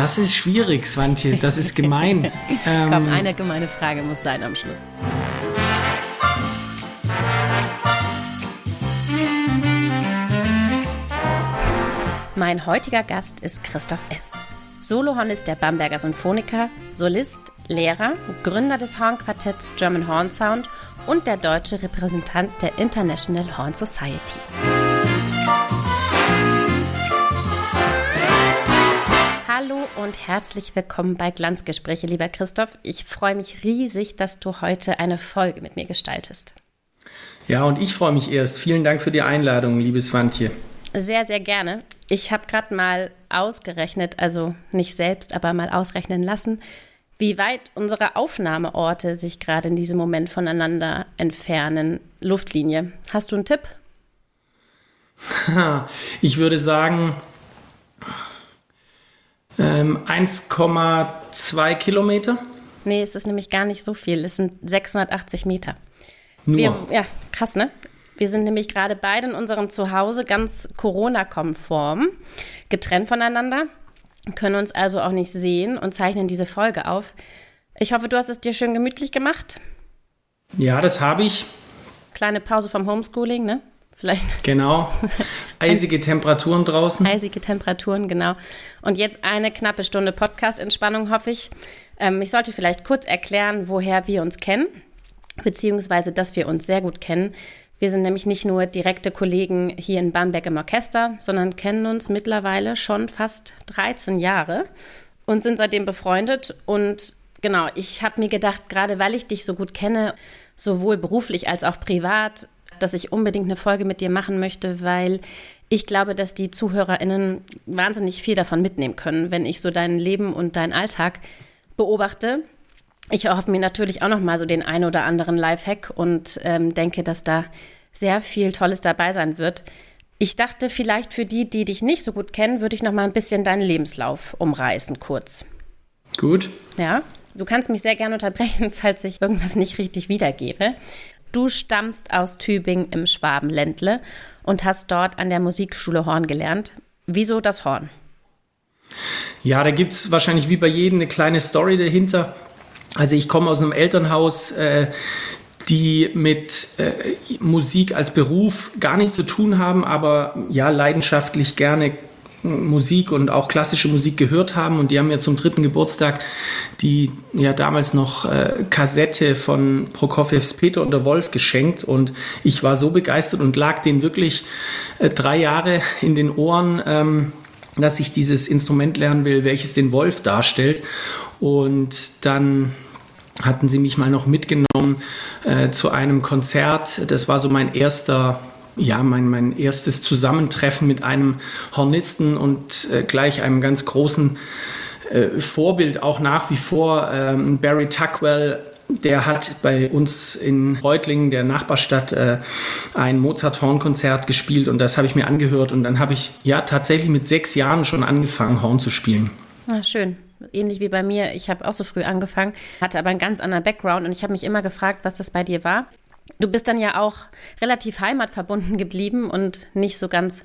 das ist schwierig, Swantje. Das ist gemein. ähm, Komm, eine gemeine Frage muss sein am Schluss. Mein heutiger Gast ist Christoph S. Solohornist der Bamberger Sinfoniker, Solist, Lehrer, Gründer des Hornquartetts German Horn Sound und der deutsche Repräsentant der International Horn Society. Hallo und herzlich willkommen bei Glanzgespräche, lieber Christoph. Ich freue mich riesig, dass du heute eine Folge mit mir gestaltest. Ja, und ich freue mich erst. Vielen Dank für die Einladung, liebes Swantje. Sehr, sehr gerne. Ich habe gerade mal ausgerechnet, also nicht selbst, aber mal ausrechnen lassen, wie weit unsere Aufnahmeorte sich gerade in diesem Moment voneinander entfernen. Luftlinie. Hast du einen Tipp? Ich würde sagen ähm, 1,2 Kilometer. Nee, es ist nämlich gar nicht so viel. Es sind 680 Meter. Nur. Wir, ja, krass, ne? Wir sind nämlich gerade beide in unserem Zuhause ganz Corona-konform, getrennt voneinander, können uns also auch nicht sehen und zeichnen diese Folge auf. Ich hoffe, du hast es dir schön gemütlich gemacht. Ja, das habe ich. Kleine Pause vom Homeschooling, ne? Vielleicht. Genau. Eisige Temperaturen draußen. Eisige Temperaturen, genau. Und jetzt eine knappe Stunde Podcast-Entspannung, hoffe ich. Ähm, ich sollte vielleicht kurz erklären, woher wir uns kennen, beziehungsweise dass wir uns sehr gut kennen. Wir sind nämlich nicht nur direkte Kollegen hier in Bamberg im Orchester, sondern kennen uns mittlerweile schon fast 13 Jahre und sind seitdem befreundet. Und genau, ich habe mir gedacht, gerade weil ich dich so gut kenne, sowohl beruflich als auch privat, dass ich unbedingt eine Folge mit dir machen möchte, weil ich glaube, dass die ZuhörerInnen wahnsinnig viel davon mitnehmen können, wenn ich so dein Leben und deinen Alltag beobachte ich erhoffe mir natürlich auch noch mal so den ein oder anderen Lifehack und ähm, denke, dass da sehr viel Tolles dabei sein wird. Ich dachte, vielleicht für die, die dich nicht so gut kennen, würde ich noch mal ein bisschen deinen Lebenslauf umreißen, kurz. Gut. Ja, du kannst mich sehr gerne unterbrechen, falls ich irgendwas nicht richtig wiedergebe. Du stammst aus Tübingen im Schwabenländle und hast dort an der Musikschule Horn gelernt. Wieso das Horn? Ja, da gibt es wahrscheinlich wie bei jedem eine kleine Story dahinter. Also ich komme aus einem Elternhaus, äh, die mit äh, Musik als Beruf gar nichts zu tun haben, aber ja leidenschaftlich gerne Musik und auch klassische Musik gehört haben. Und die haben mir zum dritten Geburtstag die ja damals noch äh, Kassette von Prokofjews Peter und der Wolf geschenkt. Und ich war so begeistert und lag denen wirklich äh, drei Jahre in den Ohren, ähm, dass ich dieses Instrument lernen will, welches den Wolf darstellt. Und dann hatten sie mich mal noch mitgenommen äh, zu einem Konzert. Das war so mein erster, ja, mein, mein erstes Zusammentreffen mit einem Hornisten und äh, gleich einem ganz großen äh, Vorbild auch nach wie vor. Ähm, Barry Tuckwell, der hat bei uns in Reutlingen, der Nachbarstadt, äh, ein Mozart-Horn-Konzert gespielt und das habe ich mir angehört und dann habe ich ja tatsächlich mit sechs Jahren schon angefangen, Horn zu spielen. Ah, schön ähnlich wie bei mir. Ich habe auch so früh angefangen, hatte aber einen ganz anderen Background und ich habe mich immer gefragt, was das bei dir war. Du bist dann ja auch relativ heimatverbunden geblieben und nicht so ganz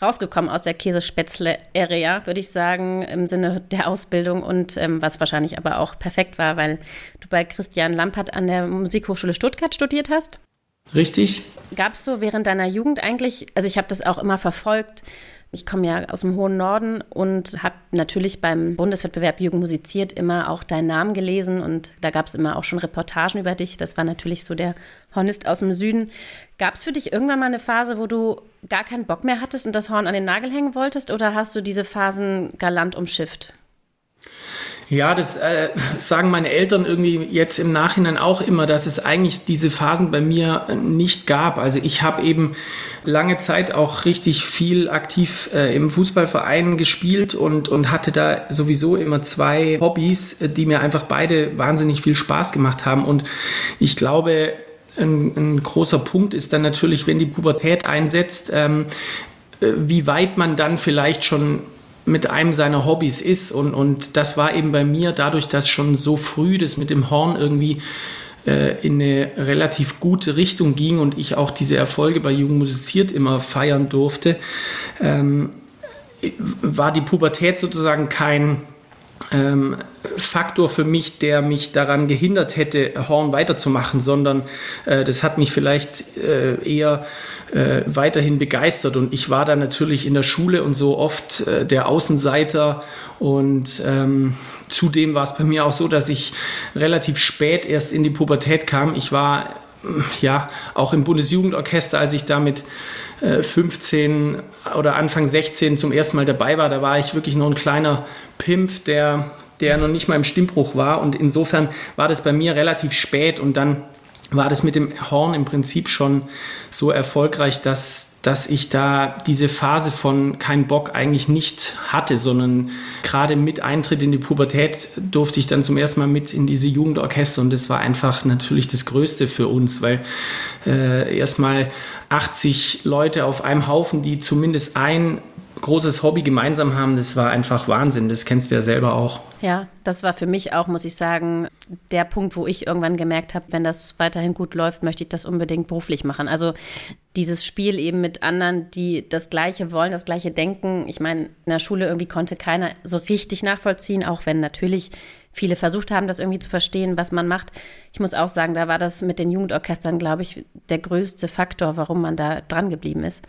rausgekommen aus der Käsespätzle-Area, würde ich sagen, im Sinne der Ausbildung und ähm, was wahrscheinlich aber auch perfekt war, weil du bei Christian Lampert an der Musikhochschule Stuttgart studiert hast. Richtig. Gab es so während deiner Jugend eigentlich, also ich habe das auch immer verfolgt, ich komme ja aus dem hohen Norden und habe natürlich beim Bundeswettbewerb Jugend musiziert immer auch deinen Namen gelesen und da gab es immer auch schon Reportagen über dich. Das war natürlich so der Hornist aus dem Süden. Gab es für dich irgendwann mal eine Phase, wo du gar keinen Bock mehr hattest und das Horn an den Nagel hängen wolltest oder hast du diese Phasen galant umschifft? Ja, das äh, sagen meine Eltern irgendwie jetzt im Nachhinein auch immer, dass es eigentlich diese Phasen bei mir nicht gab. Also ich habe eben lange Zeit auch richtig viel aktiv äh, im Fußballverein gespielt und, und hatte da sowieso immer zwei Hobbys, die mir einfach beide wahnsinnig viel Spaß gemacht haben. Und ich glaube, ein, ein großer Punkt ist dann natürlich, wenn die Pubertät einsetzt, ähm, äh, wie weit man dann vielleicht schon mit einem seiner Hobbys ist. Und, und das war eben bei mir dadurch, dass schon so früh das mit dem Horn irgendwie äh, in eine relativ gute Richtung ging und ich auch diese Erfolge bei Jugend musiziert immer feiern durfte, ähm, war die Pubertät sozusagen kein ähm, Faktor für mich, der mich daran gehindert hätte, Horn weiterzumachen, sondern äh, das hat mich vielleicht äh, eher äh, weiterhin begeistert. Und ich war da natürlich in der Schule und so oft äh, der Außenseiter. Und ähm, zudem war es bei mir auch so, dass ich relativ spät erst in die Pubertät kam. Ich war ja, auch im Bundesjugendorchester, als ich da mit äh, 15 oder Anfang 16 zum ersten Mal dabei war, da war ich wirklich noch ein kleiner Pimpf, der, der noch nicht mal im Stimmbruch war. Und insofern war das bei mir relativ spät und dann war das mit dem Horn im Prinzip schon so erfolgreich, dass, dass ich da diese Phase von kein Bock eigentlich nicht hatte, sondern gerade mit Eintritt in die Pubertät durfte ich dann zum ersten Mal mit in diese Jugendorchester und das war einfach natürlich das Größte für uns, weil äh, erstmal 80 Leute auf einem Haufen, die zumindest ein großes Hobby gemeinsam haben, das war einfach Wahnsinn. Das kennst du ja selber auch. Ja, das war für mich auch, muss ich sagen, der Punkt, wo ich irgendwann gemerkt habe, wenn das weiterhin gut läuft, möchte ich das unbedingt beruflich machen. Also dieses Spiel eben mit anderen, die das Gleiche wollen, das Gleiche denken. Ich meine, in der Schule irgendwie konnte keiner so richtig nachvollziehen, auch wenn natürlich viele versucht haben, das irgendwie zu verstehen, was man macht. Ich muss auch sagen, da war das mit den Jugendorchestern, glaube ich, der größte Faktor, warum man da dran geblieben ist.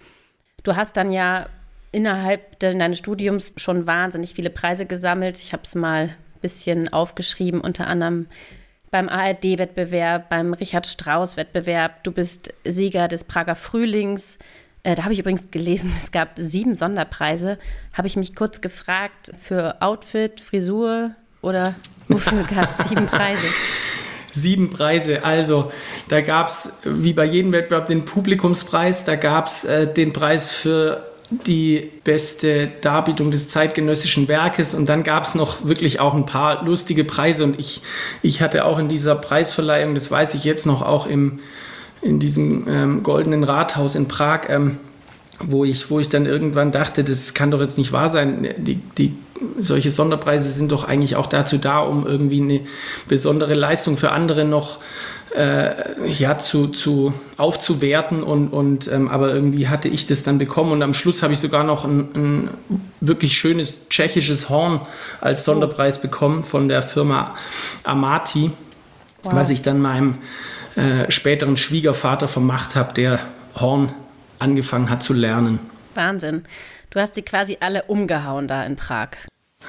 Du hast dann ja innerhalb deines Studiums schon wahnsinnig viele Preise gesammelt. Ich habe es mal ein bisschen aufgeschrieben, unter anderem beim ARD-Wettbewerb, beim Richard Strauss-Wettbewerb. Du bist Sieger des Prager Frühlings. Äh, da habe ich übrigens gelesen, es gab sieben Sonderpreise. Habe ich mich kurz gefragt, für Outfit, Frisur oder wofür gab es sieben Preise? sieben Preise. Also da gab es wie bei jedem Wettbewerb den Publikumspreis, da gab es äh, den Preis für die beste Darbietung des zeitgenössischen Werkes. Und dann gab es noch wirklich auch ein paar lustige Preise. Und ich, ich hatte auch in dieser Preisverleihung, das weiß ich jetzt noch, auch im, in diesem ähm, goldenen Rathaus in Prag, ähm, wo, ich, wo ich dann irgendwann dachte, das kann doch jetzt nicht wahr sein, die, die, solche Sonderpreise sind doch eigentlich auch dazu da, um irgendwie eine besondere Leistung für andere noch äh, ja, zu, zu aufzuwerten und, und ähm, aber irgendwie hatte ich das dann bekommen und am Schluss habe ich sogar noch ein, ein, wirklich schönes tschechisches Horn als Sonderpreis bekommen von der Firma Amati, wow. was ich dann meinem äh, späteren Schwiegervater vermacht habe, der Horn angefangen hat zu lernen. Wahnsinn. Du hast sie quasi alle umgehauen da in Prag.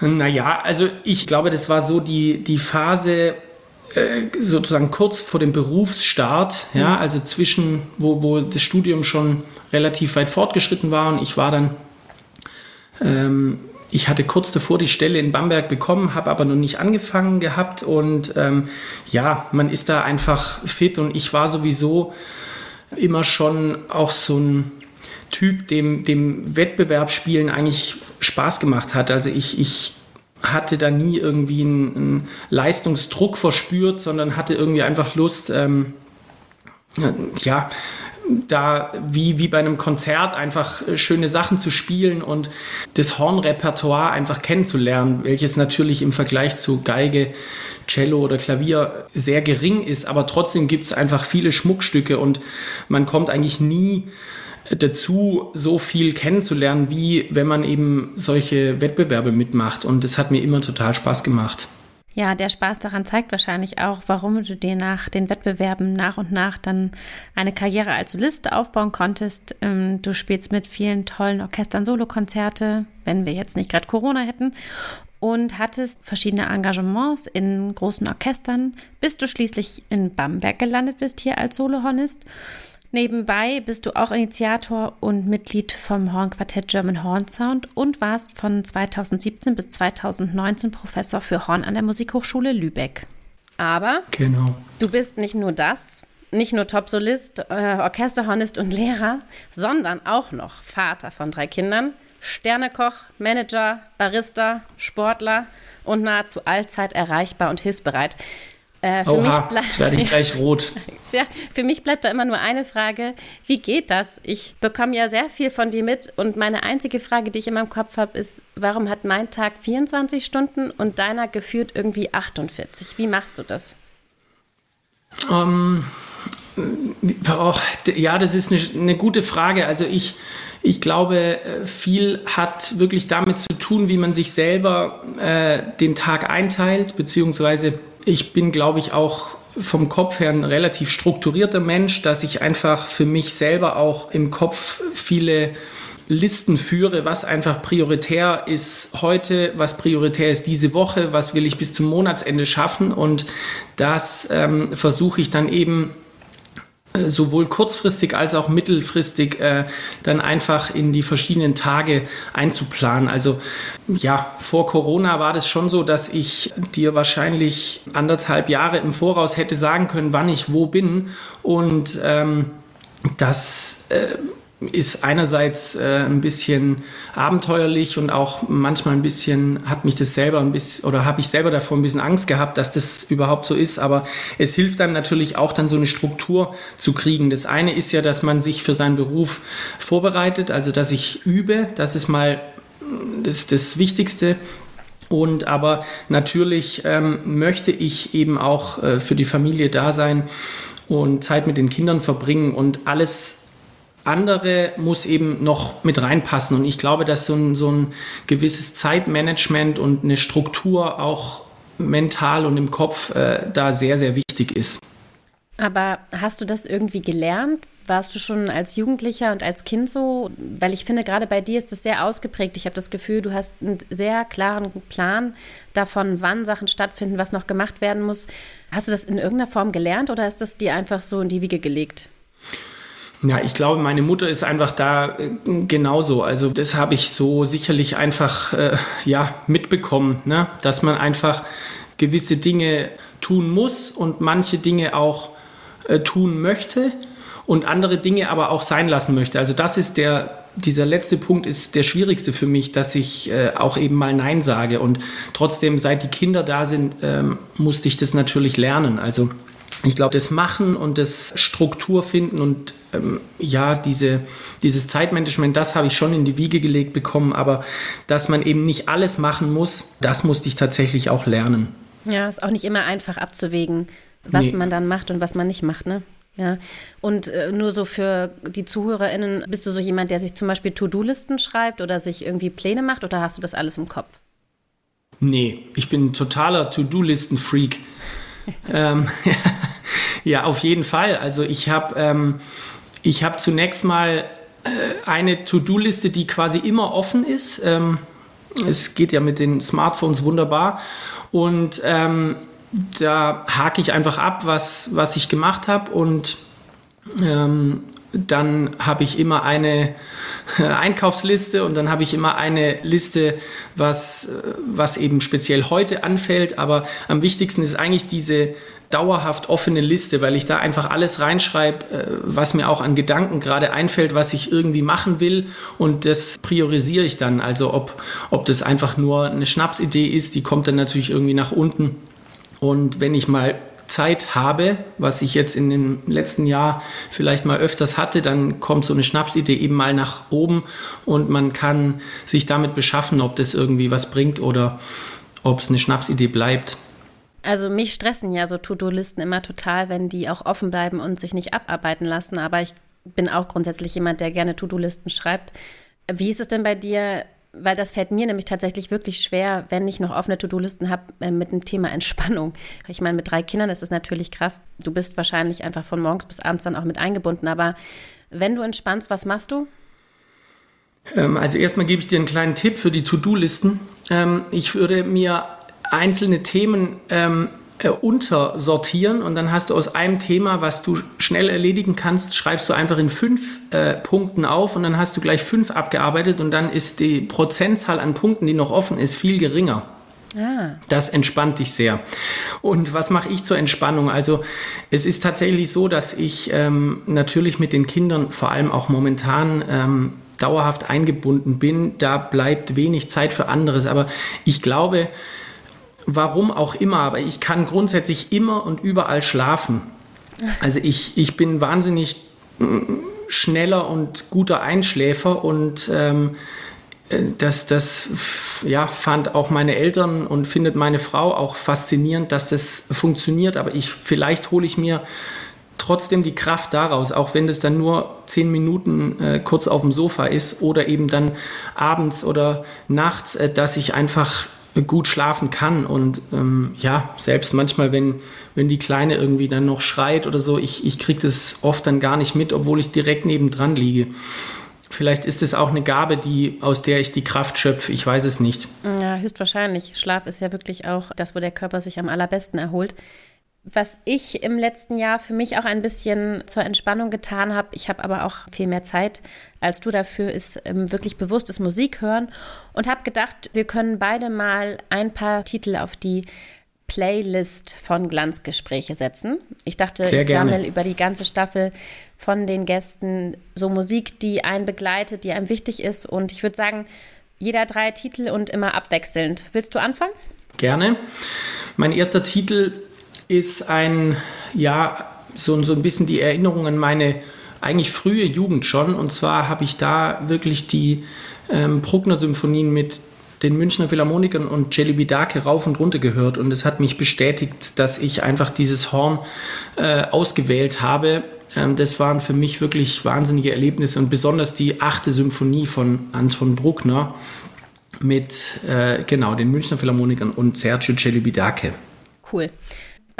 Naja, also ich glaube, das war so die, die Phase, äh, sozusagen kurz vor dem Berufsstart, ja, mhm. also zwischen, wo, wo das Studium schon relativ weit fortgeschritten war und ich war dann, ähm, ich hatte kurz davor die Stelle in Bamberg bekommen, habe aber noch nicht angefangen gehabt und ähm, ja, man ist da einfach fit und ich war sowieso immer schon auch so ein Typ, dem, dem Wettbewerbsspielen eigentlich Spaß gemacht hat. Also ich, ich hatte da nie irgendwie einen, einen Leistungsdruck verspürt, sondern hatte irgendwie einfach Lust, ähm, ja, da wie, wie bei einem Konzert einfach schöne Sachen zu spielen und das Hornrepertoire einfach kennenzulernen, welches natürlich im Vergleich zu Geige, Cello oder Klavier sehr gering ist, aber trotzdem gibt es einfach viele Schmuckstücke und man kommt eigentlich nie dazu, so viel kennenzulernen, wie wenn man eben solche Wettbewerbe mitmacht. Und das hat mir immer total Spaß gemacht. Ja, der Spaß daran zeigt wahrscheinlich auch, warum du dir nach den Wettbewerben nach und nach dann eine Karriere als Solist aufbauen konntest. Ähm, du spielst mit vielen tollen Orchestern Solokonzerte, wenn wir jetzt nicht gerade Corona hätten, und hattest verschiedene Engagements in großen Orchestern, bis du schließlich in Bamberg gelandet bist hier als Solohornist. Nebenbei bist du auch Initiator und Mitglied vom Hornquartett German Horn Sound und warst von 2017 bis 2019 Professor für Horn an der Musikhochschule Lübeck. Aber genau. du bist nicht nur das, nicht nur Top-Solist, äh, Orchesterhornist und Lehrer, sondern auch noch Vater von drei Kindern, Sternekoch, Manager, Barista, Sportler und nahezu allzeit erreichbar und hilfsbereit. Äh, für Oha, mich bleibt, werde ich gleich rot. ja, für mich bleibt da immer nur eine Frage, wie geht das? Ich bekomme ja sehr viel von dir mit und meine einzige Frage, die ich in meinem Kopf habe, ist, warum hat mein Tag 24 Stunden und deiner geführt irgendwie 48? Wie machst du das? Um, ähm, Oh, ja, das ist eine, eine gute Frage. Also ich, ich glaube, äh, viel hat wirklich damit zu tun, wie man sich selber äh, den Tag einteilt, beziehungsweise ich bin, glaube ich, auch vom Kopf her ein relativ strukturierter Mensch, dass ich einfach für mich selber auch im Kopf viele Listen führe, was einfach prioritär ist heute, was prioritär ist diese Woche, was will ich bis zum Monatsende schaffen. Und das ähm, versuche ich dann eben sowohl kurzfristig als auch mittelfristig äh, dann einfach in die verschiedenen Tage einzuplanen. Also ja, vor Corona war das schon so, dass ich dir wahrscheinlich anderthalb Jahre im Voraus hätte sagen können, wann ich wo bin und ähm, das äh, ist einerseits äh, ein bisschen abenteuerlich und auch manchmal ein bisschen hat mich das selber ein bisschen oder habe ich selber davor ein bisschen Angst gehabt, dass das überhaupt so ist. Aber es hilft einem natürlich auch dann so eine Struktur zu kriegen. Das eine ist ja, dass man sich für seinen Beruf vorbereitet, also dass ich übe. Das ist mal das, das Wichtigste. Und aber natürlich ähm, möchte ich eben auch äh, für die Familie da sein und Zeit mit den Kindern verbringen und alles andere muss eben noch mit reinpassen. Und ich glaube, dass so ein, so ein gewisses Zeitmanagement und eine Struktur auch mental und im Kopf äh, da sehr, sehr wichtig ist. Aber hast du das irgendwie gelernt? Warst du schon als Jugendlicher und als Kind so? Weil ich finde, gerade bei dir ist das sehr ausgeprägt. Ich habe das Gefühl, du hast einen sehr klaren Plan davon, wann Sachen stattfinden, was noch gemacht werden muss. Hast du das in irgendeiner Form gelernt oder ist das dir einfach so in die Wiege gelegt? Ja, ich glaube, meine Mutter ist einfach da äh, genauso. Also das habe ich so sicherlich einfach äh, ja mitbekommen, ne? dass man einfach gewisse Dinge tun muss und manche Dinge auch äh, tun möchte und andere Dinge aber auch sein lassen möchte. Also das ist der dieser letzte Punkt ist der schwierigste für mich, dass ich äh, auch eben mal Nein sage und trotzdem seit die Kinder da sind, ähm, musste ich das natürlich lernen. Also ich glaube, das Machen und das Struktur finden und ähm, ja, diese, dieses Zeitmanagement, das habe ich schon in die Wiege gelegt bekommen, aber dass man eben nicht alles machen muss, das musste ich tatsächlich auch lernen. Ja, ist auch nicht immer einfach abzuwägen, was nee. man dann macht und was man nicht macht, ne? Ja, und äh, nur so für die ZuhörerInnen, bist du so jemand, der sich zum Beispiel To-Do-Listen schreibt oder sich irgendwie Pläne macht oder hast du das alles im Kopf? Nee, ich bin ein totaler To-Do-Listen-Freak. ähm, ja, auf jeden Fall. Also ich habe ähm, hab zunächst mal äh, eine To-Do-Liste, die quasi immer offen ist. Ähm, es geht ja mit den Smartphones wunderbar. Und ähm, da hake ich einfach ab, was, was ich gemacht habe und ähm, dann habe ich immer eine Einkaufsliste und dann habe ich immer eine Liste, was, was eben speziell heute anfällt. Aber am wichtigsten ist eigentlich diese dauerhaft offene Liste, weil ich da einfach alles reinschreibe, äh, was mir auch an Gedanken gerade einfällt, was ich irgendwie machen will und das priorisiere ich dann. Also ob, ob das einfach nur eine Schnapsidee ist, die kommt dann natürlich irgendwie nach unten. Und wenn ich mal Zeit habe, was ich jetzt in dem letzten Jahr vielleicht mal öfters hatte, dann kommt so eine Schnapsidee eben mal nach oben und man kann sich damit beschaffen, ob das irgendwie was bringt oder ob es eine Schnapsidee bleibt. Also mich stressen ja so To-Do-Listen immer total, wenn die auch offen bleiben und sich nicht abarbeiten lassen. Aber ich bin auch grundsätzlich jemand, der gerne To-Do-Listen schreibt. Wie ist es denn bei dir? weil das fällt mir nämlich tatsächlich wirklich schwer, wenn ich noch offene To-Do-Listen habe äh, mit dem Thema Entspannung. Ich meine, mit drei Kindern ist es natürlich krass. Du bist wahrscheinlich einfach von morgens bis abends dann auch mit eingebunden. Aber wenn du entspannst, was machst du? Ähm, also erstmal gebe ich dir einen kleinen Tipp für die To-Do-Listen. Ähm, ich würde mir einzelne Themen ähm, äh, untersortieren und dann hast du aus einem Thema, was du schnell erledigen kannst, schreibst du einfach in fünf äh, Punkten auf und dann hast du gleich fünf abgearbeitet und dann ist die Prozentzahl an Punkten, die noch offen ist, viel geringer. Ah. Das entspannt dich sehr. Und was mache ich zur Entspannung? Also es ist tatsächlich so, dass ich ähm, natürlich mit den Kindern vor allem auch momentan ähm, dauerhaft eingebunden bin. Da bleibt wenig Zeit für anderes. Aber ich glaube, warum auch immer, aber ich kann grundsätzlich immer und überall schlafen. Also ich, ich bin wahnsinnig mm, schneller und guter Einschläfer und ähm, äh, das, das ja, fand auch meine Eltern und findet meine Frau auch faszinierend, dass das funktioniert. Aber ich, vielleicht hole ich mir trotzdem die Kraft daraus, auch wenn das dann nur zehn Minuten äh, kurz auf dem Sofa ist oder eben dann abends oder nachts, äh, dass ich einfach gut schlafen kann. Und ähm, ja, selbst manchmal, wenn, wenn die Kleine irgendwie dann noch schreit oder so, ich, ich kriege das oft dann gar nicht mit, obwohl ich direkt nebendran liege. Vielleicht ist es auch eine Gabe, die, aus der ich die Kraft schöpfe. Ich weiß es nicht. Ja, höchstwahrscheinlich. Schlaf ist ja wirklich auch das, wo der Körper sich am allerbesten erholt. Was ich im letzten Jahr für mich auch ein bisschen zur Entspannung getan habe, ich habe aber auch viel mehr Zeit als du dafür, ist ähm, wirklich bewusstes Musik hören und habe gedacht, wir können beide mal ein paar Titel auf die Playlist von Glanzgespräche setzen. Ich dachte, Sehr ich sammle über die ganze Staffel von den Gästen so Musik, die einen begleitet, die einem wichtig ist. Und ich würde sagen, jeder drei Titel und immer abwechselnd. Willst du anfangen? Gerne. Mein erster Titel ist ein, ja, so, so ein bisschen die Erinnerung an meine eigentlich frühe Jugend schon. Und zwar habe ich da wirklich die ähm, Bruckner-Symphonien mit den Münchner Philharmonikern und Jelly Bidake rauf und runter gehört. Und es hat mich bestätigt, dass ich einfach dieses Horn äh, ausgewählt habe. Ähm, das waren für mich wirklich wahnsinnige Erlebnisse und besonders die achte Symphonie von Anton Bruckner mit äh, genau den Münchner Philharmonikern und Sergio Celibidache. Cool.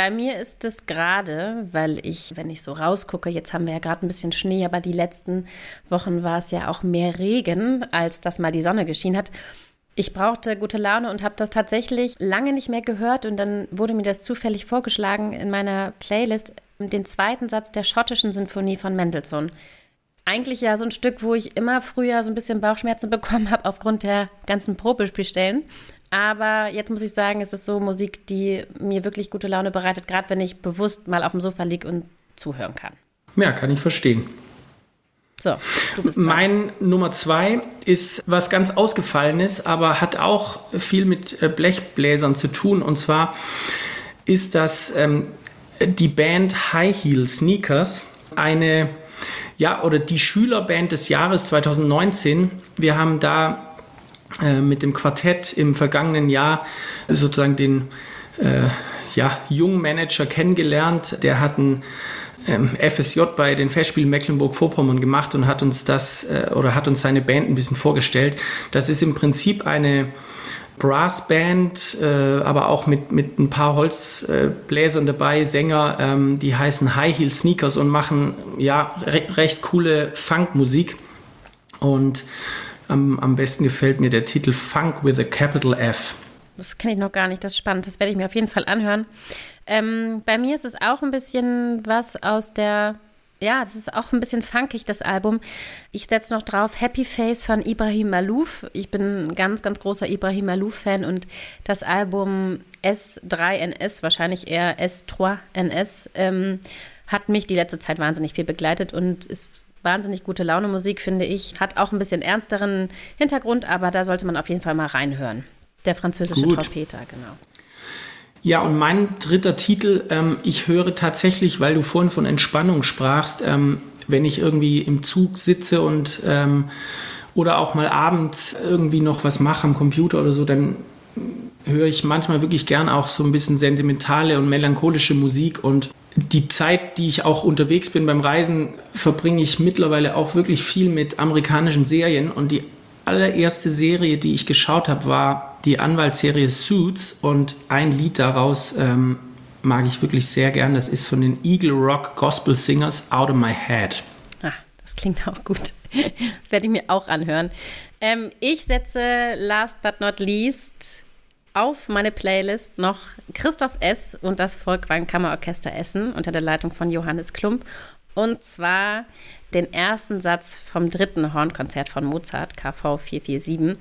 Bei mir ist es gerade, weil ich, wenn ich so rausgucke, jetzt haben wir ja gerade ein bisschen Schnee, aber die letzten Wochen war es ja auch mehr Regen, als dass mal die Sonne geschienen hat. Ich brauchte gute Laune und habe das tatsächlich lange nicht mehr gehört und dann wurde mir das zufällig vorgeschlagen in meiner Playlist, den zweiten Satz der schottischen Sinfonie von Mendelssohn. Eigentlich ja so ein Stück, wo ich immer früher so ein bisschen Bauchschmerzen bekommen habe aufgrund der ganzen Probespielstellen. Aber jetzt muss ich sagen, es ist so Musik, die mir wirklich gute Laune bereitet, gerade wenn ich bewusst mal auf dem Sofa liege und zuhören kann. Ja, kann ich verstehen. So, du bist dran. Mein Nummer zwei ist was ganz Ausgefallenes, aber hat auch viel mit äh, Blechbläsern zu tun. Und zwar ist das ähm, die Band High Heel Sneakers, eine, ja, oder die Schülerband des Jahres 2019. Wir haben da äh, mit dem Quartett im vergangenen Jahr sozusagen den äh, ja, jungen Manager kennengelernt. Der hat ein ähm, FSJ bei den Festspielen Mecklenburg-Vorpommern gemacht und hat uns das äh, oder hat uns seine Band ein bisschen vorgestellt. Das ist im Prinzip eine Brassband, äh, aber auch mit, mit ein paar Holzbläsern dabei, Sänger, ähm, die heißen High Heel Sneakers und machen ja re recht coole Funkmusik. Und am, am besten gefällt mir der Titel Funk with a Capital F. Das kenne ich noch gar nicht, das ist spannend. Das werde ich mir auf jeden Fall anhören. Ähm, bei mir ist es auch ein bisschen was aus der, ja, das ist auch ein bisschen funkig, das Album. Ich setze noch drauf Happy Face von Ibrahim Malouf. Ich bin ein ganz, ganz großer Ibrahim Malouf-Fan und das Album S3NS, wahrscheinlich eher S3NS, ähm, hat mich die letzte Zeit wahnsinnig viel begleitet und ist wahnsinnig gute Laune Musik, finde ich. Hat auch ein bisschen ernsteren Hintergrund, aber da sollte man auf jeden Fall mal reinhören. Der französische Gut. Trompeter, genau. Ja, und mein dritter Titel, ähm, ich höre tatsächlich, weil du vorhin von Entspannung sprachst, ähm, wenn ich irgendwie im Zug sitze und ähm, oder auch mal abends irgendwie noch was mache am Computer oder so, dann höre ich manchmal wirklich gern auch so ein bisschen sentimentale und melancholische Musik und die Zeit, die ich auch unterwegs bin beim Reisen, verbringe ich mittlerweile auch wirklich viel mit amerikanischen Serien. Und die allererste Serie, die ich geschaut habe, war die Anwaltsserie Suits. Und ein Lied daraus ähm, mag ich wirklich sehr gern. Das ist von den Eagle Rock Gospel Singers Out of My Head. Ah, das klingt auch gut. Werde ich mir auch anhören. Ähm, ich setze last but not least auf meine Playlist noch Christoph S. und das Volkwang Kammerorchester Essen unter der Leitung von Johannes Klump. Und zwar den ersten Satz vom dritten Hornkonzert von Mozart, KV 447.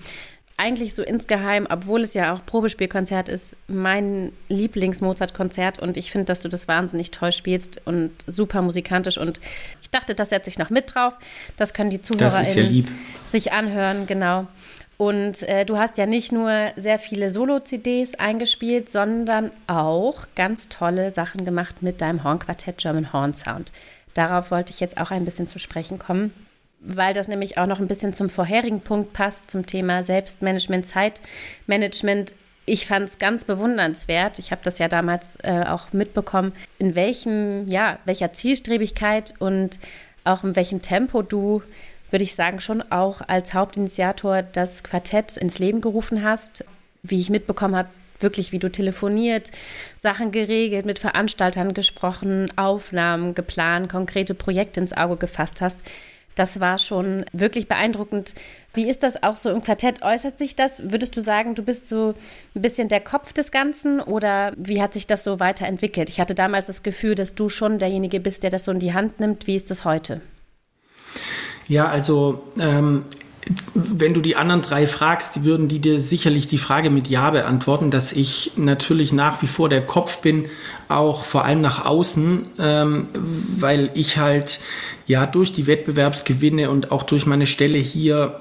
Eigentlich so insgeheim, obwohl es ja auch Probespielkonzert ist, mein Lieblings-Mozart-Konzert und ich finde, dass du das wahnsinnig toll spielst und super musikantisch und ich dachte, das setze ich noch mit drauf. Das können die Zuhörer ja sich anhören, genau. Und äh, du hast ja nicht nur sehr viele Solo-CDs eingespielt, sondern auch ganz tolle Sachen gemacht mit deinem Hornquartett German Horn Sound. Darauf wollte ich jetzt auch ein bisschen zu sprechen kommen, weil das nämlich auch noch ein bisschen zum vorherigen Punkt passt, zum Thema Selbstmanagement, Zeitmanagement. ich fand es ganz bewundernswert. Ich habe das ja damals äh, auch mitbekommen, in welchem, ja, welcher Zielstrebigkeit und auch in welchem Tempo du, würde ich sagen, schon auch als Hauptinitiator das Quartett ins Leben gerufen hast. Wie ich mitbekommen habe, wirklich, wie du telefoniert, Sachen geregelt, mit Veranstaltern gesprochen, Aufnahmen geplant, konkrete Projekte ins Auge gefasst hast. Das war schon wirklich beeindruckend. Wie ist das auch so im Quartett? Äußert sich das? Würdest du sagen, du bist so ein bisschen der Kopf des Ganzen oder wie hat sich das so weiterentwickelt? Ich hatte damals das Gefühl, dass du schon derjenige bist, der das so in die Hand nimmt. Wie ist das heute? Ja, also ähm, wenn du die anderen drei fragst, würden die dir sicherlich die Frage mit Ja beantworten, dass ich natürlich nach wie vor der Kopf bin, auch vor allem nach außen, ähm, weil ich halt ja durch die Wettbewerbsgewinne und auch durch meine Stelle hier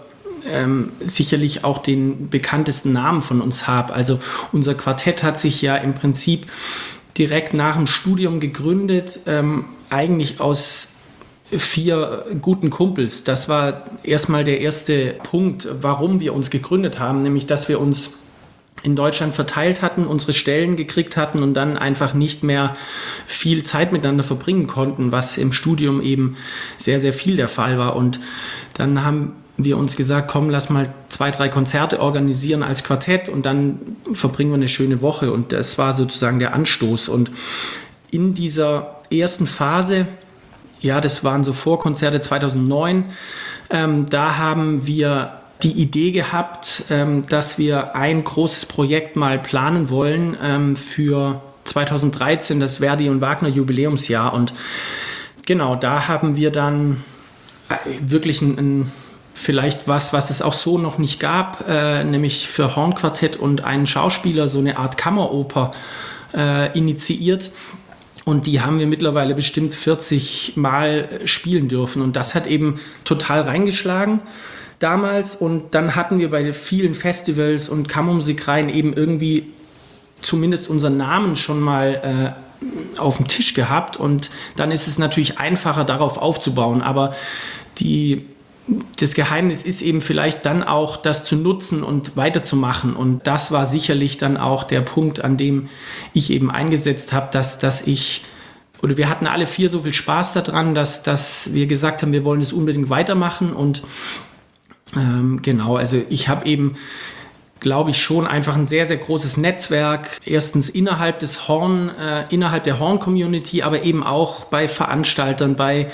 ähm, sicherlich auch den bekanntesten Namen von uns habe. Also unser Quartett hat sich ja im Prinzip direkt nach dem Studium gegründet, ähm, eigentlich aus vier guten Kumpels. Das war erstmal der erste Punkt, warum wir uns gegründet haben, nämlich dass wir uns in Deutschland verteilt hatten, unsere Stellen gekriegt hatten und dann einfach nicht mehr viel Zeit miteinander verbringen konnten, was im Studium eben sehr, sehr viel der Fall war. Und dann haben wir uns gesagt, komm, lass mal zwei, drei Konzerte organisieren als Quartett und dann verbringen wir eine schöne Woche. Und das war sozusagen der Anstoß. Und in dieser ersten Phase ja, das waren so Vorkonzerte 2009. Ähm, da haben wir die Idee gehabt, ähm, dass wir ein großes Projekt mal planen wollen ähm, für 2013, das Verdi und Wagner Jubiläumsjahr. Und genau, da haben wir dann äh, wirklich ein, ein vielleicht was, was es auch so noch nicht gab, äh, nämlich für Hornquartett und einen Schauspieler so eine Art Kammeroper äh, initiiert. Und die haben wir mittlerweile bestimmt 40 Mal spielen dürfen. Und das hat eben total reingeschlagen damals. Und dann hatten wir bei vielen Festivals und Kammermusikreihen eben irgendwie zumindest unseren Namen schon mal äh, auf dem Tisch gehabt. Und dann ist es natürlich einfacher, darauf aufzubauen. Aber die das Geheimnis ist eben vielleicht dann auch, das zu nutzen und weiterzumachen. Und das war sicherlich dann auch der Punkt, an dem ich eben eingesetzt habe, dass, dass ich, oder wir hatten alle vier so viel Spaß daran, dass, dass wir gesagt haben, wir wollen es unbedingt weitermachen. Und ähm, genau, also ich habe eben glaube ich, schon einfach ein sehr, sehr großes Netzwerk. Erstens innerhalb des Horn, äh, innerhalb der Horn-Community, aber eben auch bei Veranstaltern, bei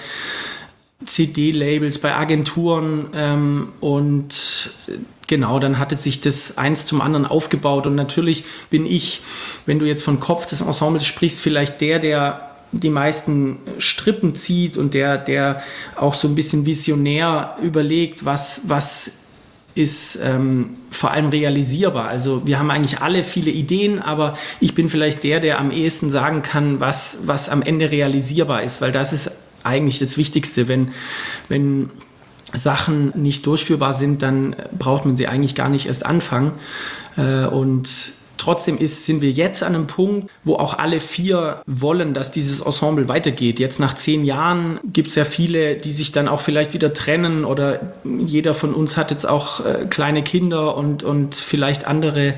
CD-Labels, bei Agenturen ähm, und genau, dann hatte sich das eins zum anderen aufgebaut und natürlich bin ich, wenn du jetzt von Kopf des Ensembles sprichst, vielleicht der, der die meisten Strippen zieht und der, der auch so ein bisschen visionär überlegt, was, was ist ähm, vor allem realisierbar. Also wir haben eigentlich alle viele Ideen, aber ich bin vielleicht der, der am ehesten sagen kann, was, was am Ende realisierbar ist, weil das ist eigentlich das Wichtigste. Wenn, wenn Sachen nicht durchführbar sind, dann braucht man sie eigentlich gar nicht erst anfangen. Äh, und Trotzdem ist, sind wir jetzt an einem Punkt, wo auch alle vier wollen, dass dieses Ensemble weitergeht. Jetzt nach zehn Jahren gibt es ja viele, die sich dann auch vielleicht wieder trennen oder jeder von uns hat jetzt auch äh, kleine Kinder und, und vielleicht andere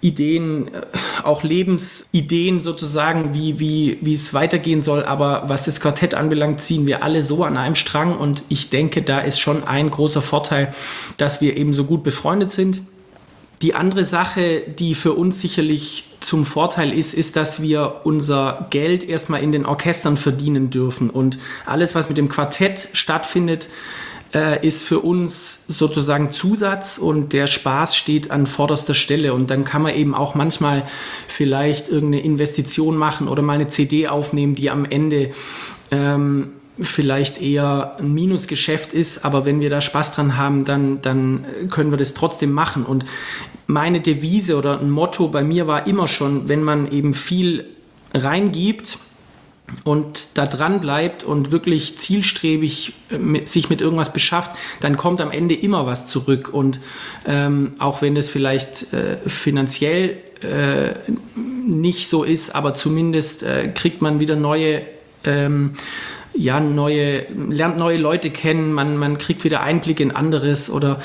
Ideen, äh, auch Lebensideen sozusagen, wie, wie, wie es weitergehen soll. Aber was das Quartett anbelangt, ziehen wir alle so an einem Strang und ich denke, da ist schon ein großer Vorteil, dass wir eben so gut befreundet sind die andere Sache, die für uns sicherlich zum Vorteil ist, ist, dass wir unser Geld erstmal in den Orchestern verdienen dürfen. Und alles, was mit dem Quartett stattfindet, äh, ist für uns sozusagen Zusatz und der Spaß steht an vorderster Stelle. Und dann kann man eben auch manchmal vielleicht irgendeine Investition machen oder mal eine CD aufnehmen, die am Ende ähm, vielleicht eher ein Minusgeschäft ist, aber wenn wir da Spaß dran haben, dann, dann können wir das trotzdem machen. Und meine Devise oder ein Motto bei mir war immer schon, wenn man eben viel reingibt, und da dran bleibt und wirklich zielstrebig äh, mit, sich mit irgendwas beschafft, dann kommt am Ende immer was zurück. Und ähm, auch wenn das vielleicht äh, finanziell äh, nicht so ist, aber zumindest äh, kriegt man wieder neue ähm, ja, neue, lernt neue Leute kennen, man, man kriegt wieder Einblick in anderes oder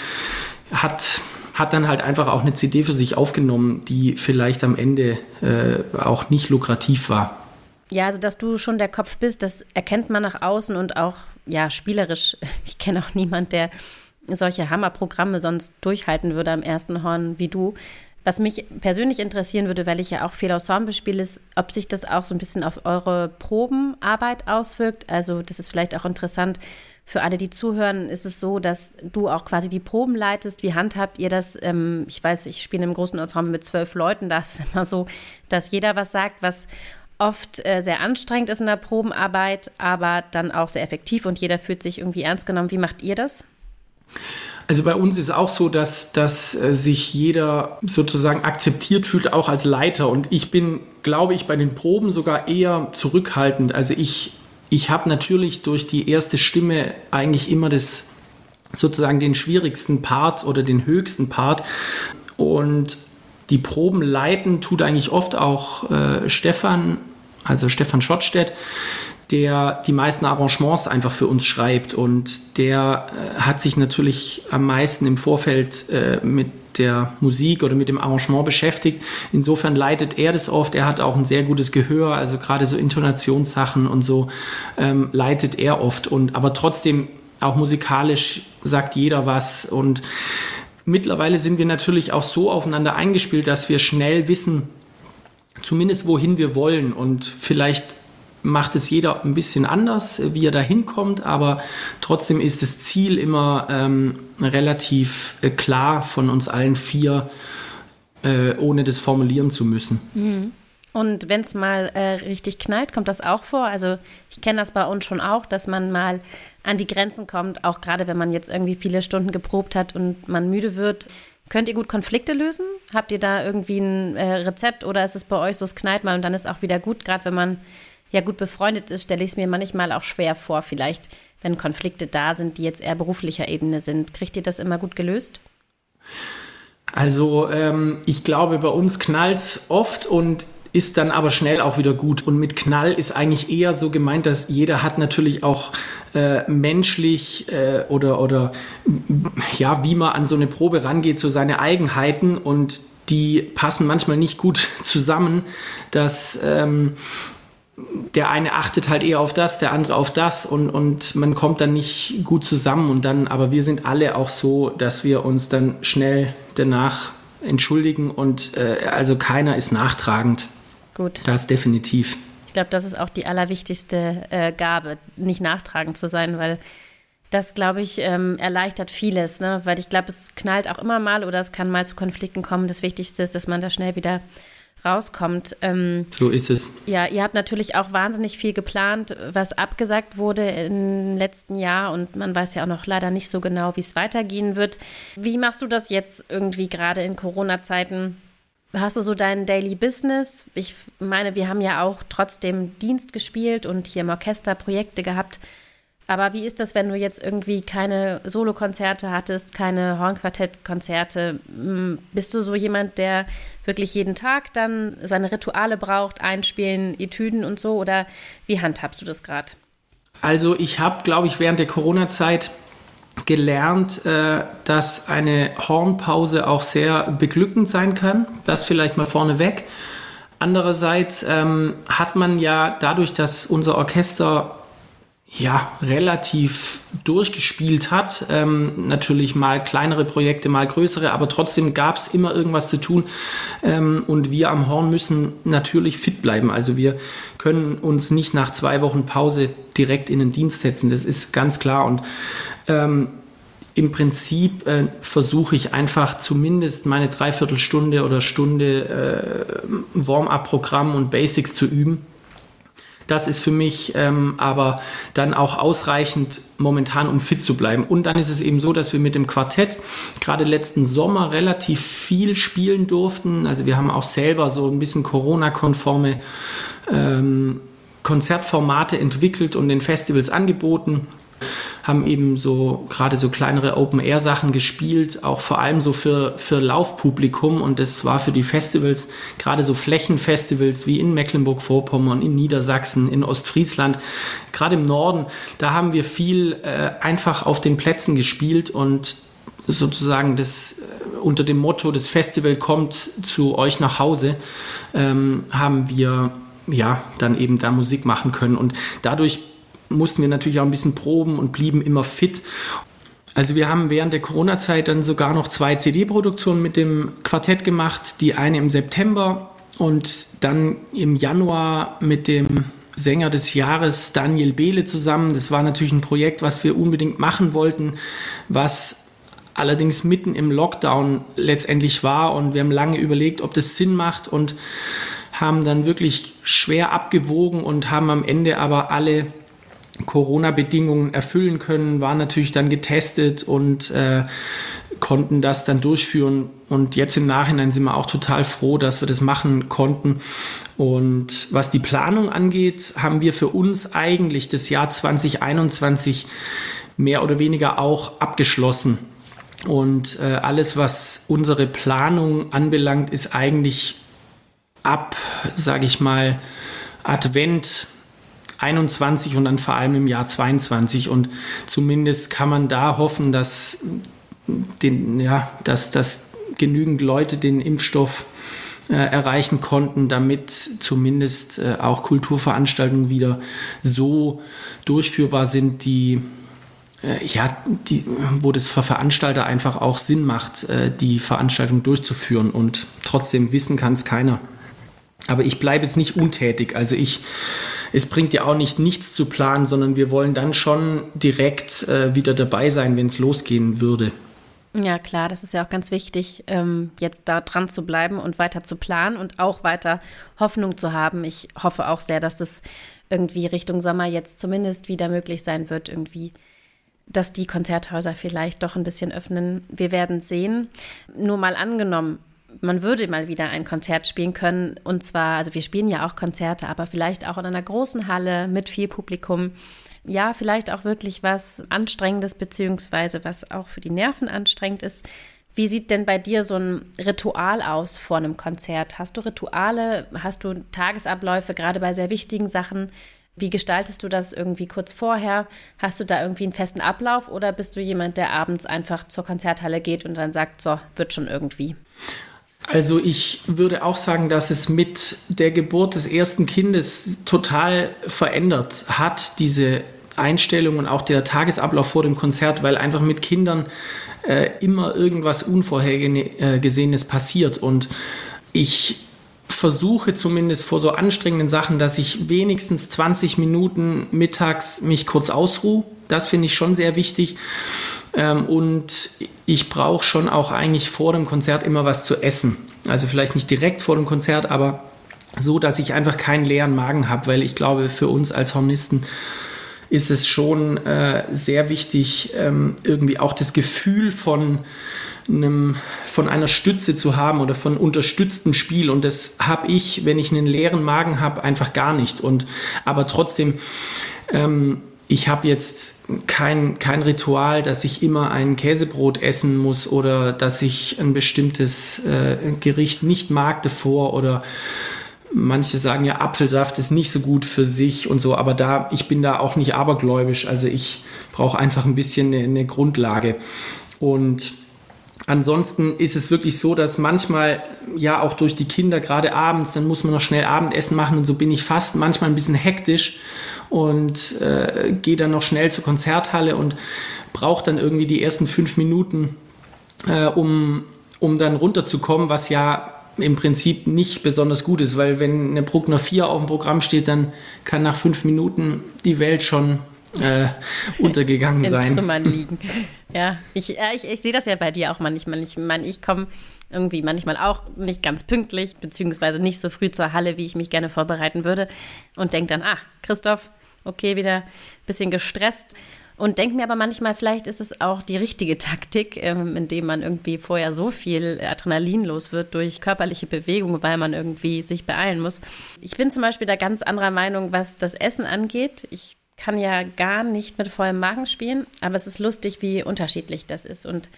hat hat dann halt einfach auch eine CD für sich aufgenommen, die vielleicht am Ende äh, auch nicht lukrativ war. Ja, also dass du schon der Kopf bist, das erkennt man nach außen und auch ja spielerisch. Ich kenne auch niemand, der solche Hammerprogramme sonst durchhalten würde am ersten Horn wie du. Was mich persönlich interessieren würde, weil ich ja auch viel Ensemble spiele, ist, ob sich das auch so ein bisschen auf eure Probenarbeit auswirkt. Also das ist vielleicht auch interessant für alle, die zuhören. Ist es so, dass du auch quasi die Proben leitest? Wie handhabt ihr das? Ähm, ich weiß, ich spiele im großen Ensemble mit zwölf Leuten. Da ist es immer so, dass jeder was sagt, was oft äh, sehr anstrengend ist in der Probenarbeit, aber dann auch sehr effektiv und jeder fühlt sich irgendwie ernst genommen. Wie macht ihr das? Also bei uns ist auch so, dass, dass äh, sich jeder sozusagen akzeptiert fühlt, auch als Leiter. Und ich bin, glaube ich, bei den Proben sogar eher zurückhaltend. Also ich, ich habe natürlich durch die erste Stimme eigentlich immer das sozusagen den schwierigsten Part oder den höchsten Part. Und die Proben leiten tut eigentlich oft auch äh, Stefan, also Stefan Schottstedt der die meisten Arrangements einfach für uns schreibt und der äh, hat sich natürlich am meisten im Vorfeld äh, mit der Musik oder mit dem Arrangement beschäftigt. Insofern leitet er das oft. Er hat auch ein sehr gutes Gehör, also gerade so Intonationssachen und so ähm, leitet er oft. Und aber trotzdem auch musikalisch sagt jeder was und mittlerweile sind wir natürlich auch so aufeinander eingespielt, dass wir schnell wissen, zumindest wohin wir wollen und vielleicht macht es jeder ein bisschen anders, wie er da hinkommt, aber trotzdem ist das Ziel immer ähm, relativ äh, klar von uns allen vier, äh, ohne das formulieren zu müssen. Mhm. Und wenn es mal äh, richtig knallt, kommt das auch vor? Also ich kenne das bei uns schon auch, dass man mal an die Grenzen kommt, auch gerade wenn man jetzt irgendwie viele Stunden geprobt hat und man müde wird. Könnt ihr gut Konflikte lösen? Habt ihr da irgendwie ein äh, Rezept oder ist es bei euch so, es knallt mal und dann ist auch wieder gut, gerade wenn man ja gut befreundet ist, stelle ich es mir manchmal auch schwer vor, vielleicht, wenn Konflikte da sind, die jetzt eher beruflicher Ebene sind. Kriegt ihr das immer gut gelöst? Also ähm, ich glaube, bei uns knallt es oft und ist dann aber schnell auch wieder gut. Und mit Knall ist eigentlich eher so gemeint, dass jeder hat natürlich auch äh, menschlich äh, oder, oder ja, wie man an so eine Probe rangeht, so seine Eigenheiten und die passen manchmal nicht gut zusammen, dass ähm, der eine achtet halt eher auf das, der andere auf das und, und man kommt dann nicht gut zusammen und dann, aber wir sind alle auch so, dass wir uns dann schnell danach entschuldigen und äh, also keiner ist nachtragend. Gut. Das definitiv. Ich glaube, das ist auch die allerwichtigste äh, Gabe, nicht nachtragend zu sein, weil das, glaube ich, ähm, erleichtert vieles, ne? weil ich glaube, es knallt auch immer mal oder es kann mal zu Konflikten kommen. Das Wichtigste ist, dass man da schnell wieder rauskommt. Ähm, so ist es. Ja, ihr habt natürlich auch wahnsinnig viel geplant, was abgesagt wurde im letzten Jahr und man weiß ja auch noch leider nicht so genau, wie es weitergehen wird. Wie machst du das jetzt irgendwie gerade in Corona-Zeiten? Hast du so dein Daily Business? Ich meine, wir haben ja auch trotzdem Dienst gespielt und hier im Orchester Projekte gehabt. Aber wie ist das, wenn du jetzt irgendwie keine Solokonzerte hattest, keine Hornquartettkonzerte? Bist du so jemand, der wirklich jeden Tag dann seine Rituale braucht, einspielen, Etüden und so? Oder wie handhabst du das gerade? Also ich habe, glaube ich, während der Corona-Zeit gelernt, äh, dass eine Hornpause auch sehr beglückend sein kann. Das vielleicht mal vorneweg. Andererseits ähm, hat man ja dadurch, dass unser Orchester ja, relativ durchgespielt hat. Ähm, natürlich mal kleinere Projekte, mal größere, aber trotzdem gab es immer irgendwas zu tun. Ähm, und wir am Horn müssen natürlich fit bleiben. Also wir können uns nicht nach zwei Wochen Pause direkt in den Dienst setzen. Das ist ganz klar. Und ähm, im Prinzip äh, versuche ich einfach zumindest meine Dreiviertelstunde oder Stunde äh, Warm-up-Programm und Basics zu üben das ist für mich ähm, aber dann auch ausreichend momentan, um fit zu bleiben. Und dann ist es eben so, dass wir mit dem Quartett gerade letzten Sommer relativ viel spielen durften. Also wir haben auch selber so ein bisschen Corona-konforme ähm, Konzertformate entwickelt und den Festivals angeboten haben eben so gerade so kleinere Open-Air-Sachen gespielt, auch vor allem so für, für Laufpublikum und das war für die Festivals, gerade so Flächenfestivals wie in Mecklenburg-Vorpommern, in Niedersachsen, in Ostfriesland, gerade im Norden, da haben wir viel äh, einfach auf den Plätzen gespielt und sozusagen das unter dem Motto, das Festival kommt zu euch nach Hause, ähm, haben wir ja dann eben da Musik machen können. Und dadurch mussten wir natürlich auch ein bisschen proben und blieben immer fit. Also wir haben während der Corona-Zeit dann sogar noch zwei CD-Produktionen mit dem Quartett gemacht. Die eine im September und dann im Januar mit dem Sänger des Jahres Daniel Behle zusammen. Das war natürlich ein Projekt, was wir unbedingt machen wollten, was allerdings mitten im Lockdown letztendlich war und wir haben lange überlegt, ob das Sinn macht und haben dann wirklich schwer abgewogen und haben am Ende aber alle Corona-Bedingungen erfüllen können, waren natürlich dann getestet und äh, konnten das dann durchführen. Und jetzt im Nachhinein sind wir auch total froh, dass wir das machen konnten. Und was die Planung angeht, haben wir für uns eigentlich das Jahr 2021 mehr oder weniger auch abgeschlossen. Und äh, alles, was unsere Planung anbelangt, ist eigentlich ab, sage ich mal, Advent 21 und dann vor allem im Jahr 22. Und zumindest kann man da hoffen, dass, den, ja, dass, dass genügend Leute den Impfstoff äh, erreichen konnten, damit zumindest äh, auch Kulturveranstaltungen wieder so durchführbar sind, die äh, ja, die, wo das für Veranstalter einfach auch Sinn macht, äh, die Veranstaltung durchzuführen und trotzdem wissen kann es keiner. Aber ich bleibe jetzt nicht untätig. Also ich, es bringt ja auch nicht nichts zu planen, sondern wir wollen dann schon direkt äh, wieder dabei sein, wenn es losgehen würde. Ja, klar, das ist ja auch ganz wichtig, ähm, jetzt da dran zu bleiben und weiter zu planen und auch weiter Hoffnung zu haben. Ich hoffe auch sehr, dass das irgendwie Richtung Sommer jetzt zumindest wieder möglich sein wird, irgendwie, dass die Konzerthäuser vielleicht doch ein bisschen öffnen. Wir werden sehen. Nur mal angenommen, man würde mal wieder ein Konzert spielen können. Und zwar, also wir spielen ja auch Konzerte, aber vielleicht auch in einer großen Halle mit viel Publikum. Ja, vielleicht auch wirklich was Anstrengendes, beziehungsweise was auch für die Nerven anstrengend ist. Wie sieht denn bei dir so ein Ritual aus vor einem Konzert? Hast du Rituale? Hast du Tagesabläufe, gerade bei sehr wichtigen Sachen? Wie gestaltest du das irgendwie kurz vorher? Hast du da irgendwie einen festen Ablauf oder bist du jemand, der abends einfach zur Konzerthalle geht und dann sagt, so, wird schon irgendwie? Also ich würde auch sagen, dass es mit der Geburt des ersten Kindes total verändert hat, diese Einstellung und auch der Tagesablauf vor dem Konzert, weil einfach mit Kindern äh, immer irgendwas Unvorhergesehenes passiert. Und ich versuche zumindest vor so anstrengenden Sachen, dass ich wenigstens 20 Minuten mittags mich kurz ausruhe. Das finde ich schon sehr wichtig. Ähm, und ich brauche schon auch eigentlich vor dem Konzert immer was zu essen. Also vielleicht nicht direkt vor dem Konzert, aber so, dass ich einfach keinen leeren Magen habe, weil ich glaube, für uns als Hornisten ist es schon äh, sehr wichtig, ähm, irgendwie auch das Gefühl von einem, von einer Stütze zu haben oder von unterstütztem Spiel. Und das habe ich, wenn ich einen leeren Magen habe, einfach gar nicht. Und aber trotzdem ähm, ich habe jetzt kein, kein Ritual, dass ich immer ein Käsebrot essen muss oder dass ich ein bestimmtes äh, Gericht nicht mag davor oder manche sagen ja, Apfelsaft ist nicht so gut für sich und so, aber da, ich bin da auch nicht abergläubisch, also ich brauche einfach ein bisschen eine, eine Grundlage. Und Ansonsten ist es wirklich so, dass manchmal ja auch durch die Kinder, gerade abends, dann muss man noch schnell Abendessen machen und so bin ich fast manchmal ein bisschen hektisch und äh, gehe dann noch schnell zur Konzerthalle und brauche dann irgendwie die ersten fünf Minuten, äh, um, um dann runterzukommen, was ja im Prinzip nicht besonders gut ist, weil wenn eine Bruckner 4 auf dem Programm steht, dann kann nach fünf Minuten die Welt schon äh, untergegangen in sein. Trümmern liegen. Ja, ich, ja, ich, ich sehe das ja bei dir auch manchmal. Ich meine, ich komme irgendwie manchmal auch nicht ganz pünktlich, beziehungsweise nicht so früh zur Halle, wie ich mich gerne vorbereiten würde. Und denke dann, ah, Christoph, okay, wieder ein bisschen gestresst. Und denke mir aber manchmal, vielleicht ist es auch die richtige Taktik, ähm, indem man irgendwie vorher so viel Adrenalin los wird durch körperliche Bewegung, weil man irgendwie sich beeilen muss. Ich bin zum Beispiel da ganz anderer Meinung, was das Essen angeht. Ich kann ja gar nicht mit vollem Magen spielen, aber es ist lustig, wie unterschiedlich das ist. Und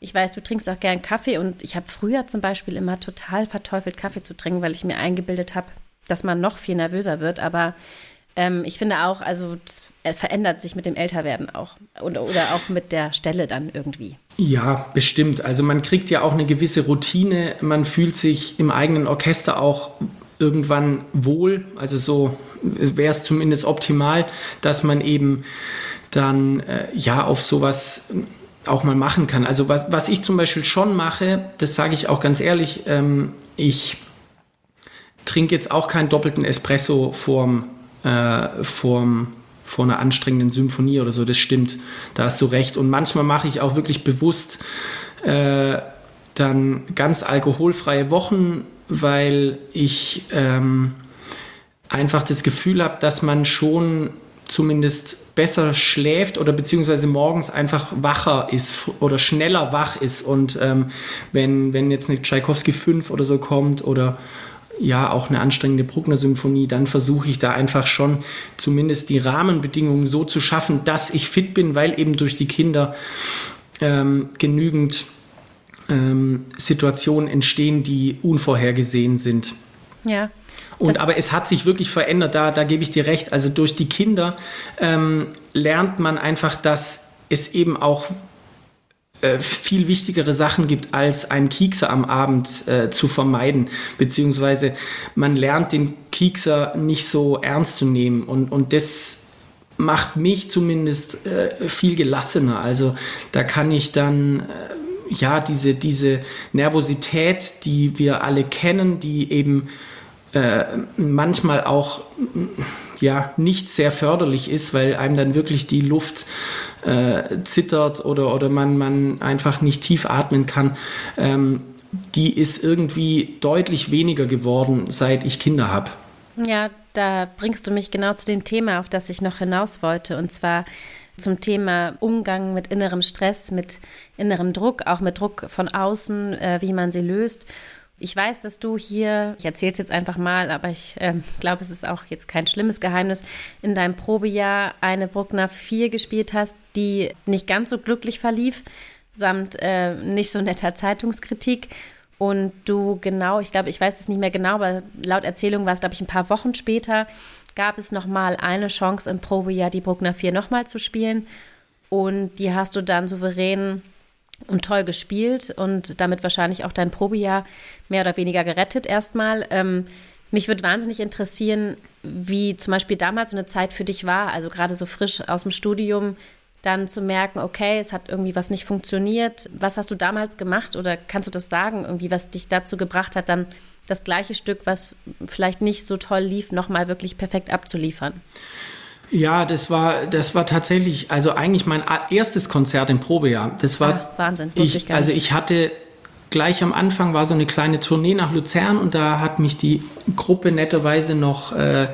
ich weiß, du trinkst auch gern Kaffee und ich habe früher zum Beispiel immer total verteufelt, Kaffee zu trinken, weil ich mir eingebildet habe, dass man noch viel nervöser wird. Aber Ähm, ich finde auch, also es verändert sich mit dem Älterwerden auch und, oder auch mit der Stelle dann irgendwie. Ja, bestimmt. Also man kriegt ja auch eine gewisse Routine. Man fühlt sich im eigenen Orchester auch irgendwann wohl. Also so wäre es zumindest optimal, dass man eben dann äh, ja auf sowas auch mal machen kann. Also was, was ich zum Beispiel schon mache, das sage ich auch ganz ehrlich, ähm, ich trinke jetzt auch keinen doppelten Espresso vorm, äh, vorm, vor einer anstrengenden Symphonie oder so. Das stimmt, da hast du recht. Und manchmal mache ich auch wirklich bewusst äh, dann ganz alkoholfreie Wochen, weil ich ähm, einfach das Gefühl habe, dass man schon zumindest besser schläft oder beziehungsweise morgens einfach wacher ist oder schneller wach ist. Und ähm, wenn, wenn jetzt eine Tchaikovsky 5 oder so kommt oder ja auch eine anstrengende Bruckner-Symphonie, dann versuche ich da einfach schon zumindest die Rahmenbedingungen so zu schaffen, dass ich fit bin, weil eben durch die Kinder ähm, genügend ähm, Situationen entstehen, die unvorhergesehen sind. Ja. Und aber es hat sich wirklich verändert, da, da gebe ich dir recht. Also durch die Kinder ähm, lernt man einfach, dass es eben auch äh, viel wichtigere Sachen gibt, als einen Kiekser am Abend äh, zu vermeiden. Beziehungsweise man lernt den Kiekser nicht so ernst zu nehmen. Und, und das macht mich zumindest äh, viel gelassener. Also da kann ich dann äh, ja diese, diese Nervosität, die wir alle kennen, die eben äh, manchmal auch ja nicht sehr förderlich ist, weil einem dann wirklich die Luft äh, zittert oder, oder man, man einfach nicht tief atmen kann, ähm, die ist irgendwie deutlich weniger geworden, seit ich Kinder habe. Ja, da bringst du mich genau zu dem Thema, auf das ich noch hinaus wollte, und zwar zum Thema Umgang mit innerem Stress, mit innerem Druck, auch mit Druck von außen, äh, wie man sie löst. Ich weiß, dass du hier, ich erzähle es jetzt einfach mal, aber ich äh, glaube, es ist auch jetzt kein schlimmes Geheimnis, in deinem Probejahr eine Bruckner 4 gespielt hast, die nicht ganz so glücklich verlief, samt äh, nicht so netter Zeitungskritik. Und du genau, ich glaube, ich weiß es nicht mehr genau, aber laut Erzählung war es, glaube ich, ein paar Wochen später, gab es nochmal eine Chance im Probejahr, die Bruckner 4 nochmal zu spielen. Und die hast du dann souverän und toll gespielt und damit wahrscheinlich auch dein Probejahr mehr oder weniger gerettet erstmal. Ähm, mich würde wahnsinnig interessieren, wie zum Beispiel damals so eine Zeit für dich war, also gerade so frisch aus dem Studium, dann zu merken, okay, es hat irgendwie was nicht funktioniert. Was hast du damals gemacht oder kannst du das sagen, irgendwie, was dich dazu gebracht hat, dann das gleiche Stück, was vielleicht nicht so toll lief, nochmal wirklich perfekt abzuliefern? Ja, das war, das war tatsächlich, also eigentlich mein erstes Konzert im Probejahr. Das war ah, Wahnsinn. Ich, ich also ich hatte gleich am Anfang war so eine kleine Tournee nach Luzern und da hat mich die Gruppe netterweise noch äh,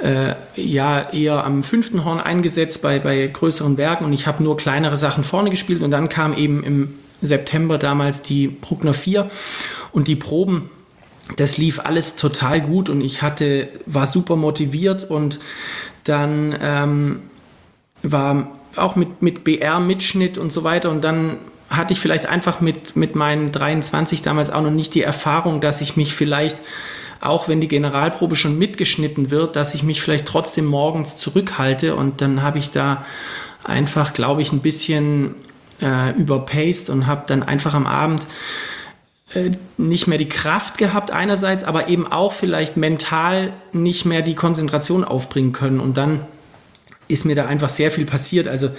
äh, ja eher am fünften Horn eingesetzt bei, bei größeren Werken und ich habe nur kleinere Sachen vorne gespielt und dann kam eben im September damals die Bruckner 4 und die Proben das lief alles total gut und ich hatte war super motiviert und dann ähm, war auch mit, mit BR-Mitschnitt und so weiter. Und dann hatte ich vielleicht einfach mit, mit meinen 23 damals auch noch nicht die Erfahrung, dass ich mich vielleicht, auch wenn die Generalprobe schon mitgeschnitten wird, dass ich mich vielleicht trotzdem morgens zurückhalte. Und dann habe ich da einfach, glaube ich, ein bisschen äh, überpaced und habe dann einfach am Abend nicht mehr die Kraft gehabt einerseits, aber eben auch vielleicht mental nicht mehr die Konzentration aufbringen können. Und dann ist mir da einfach sehr viel passiert. Also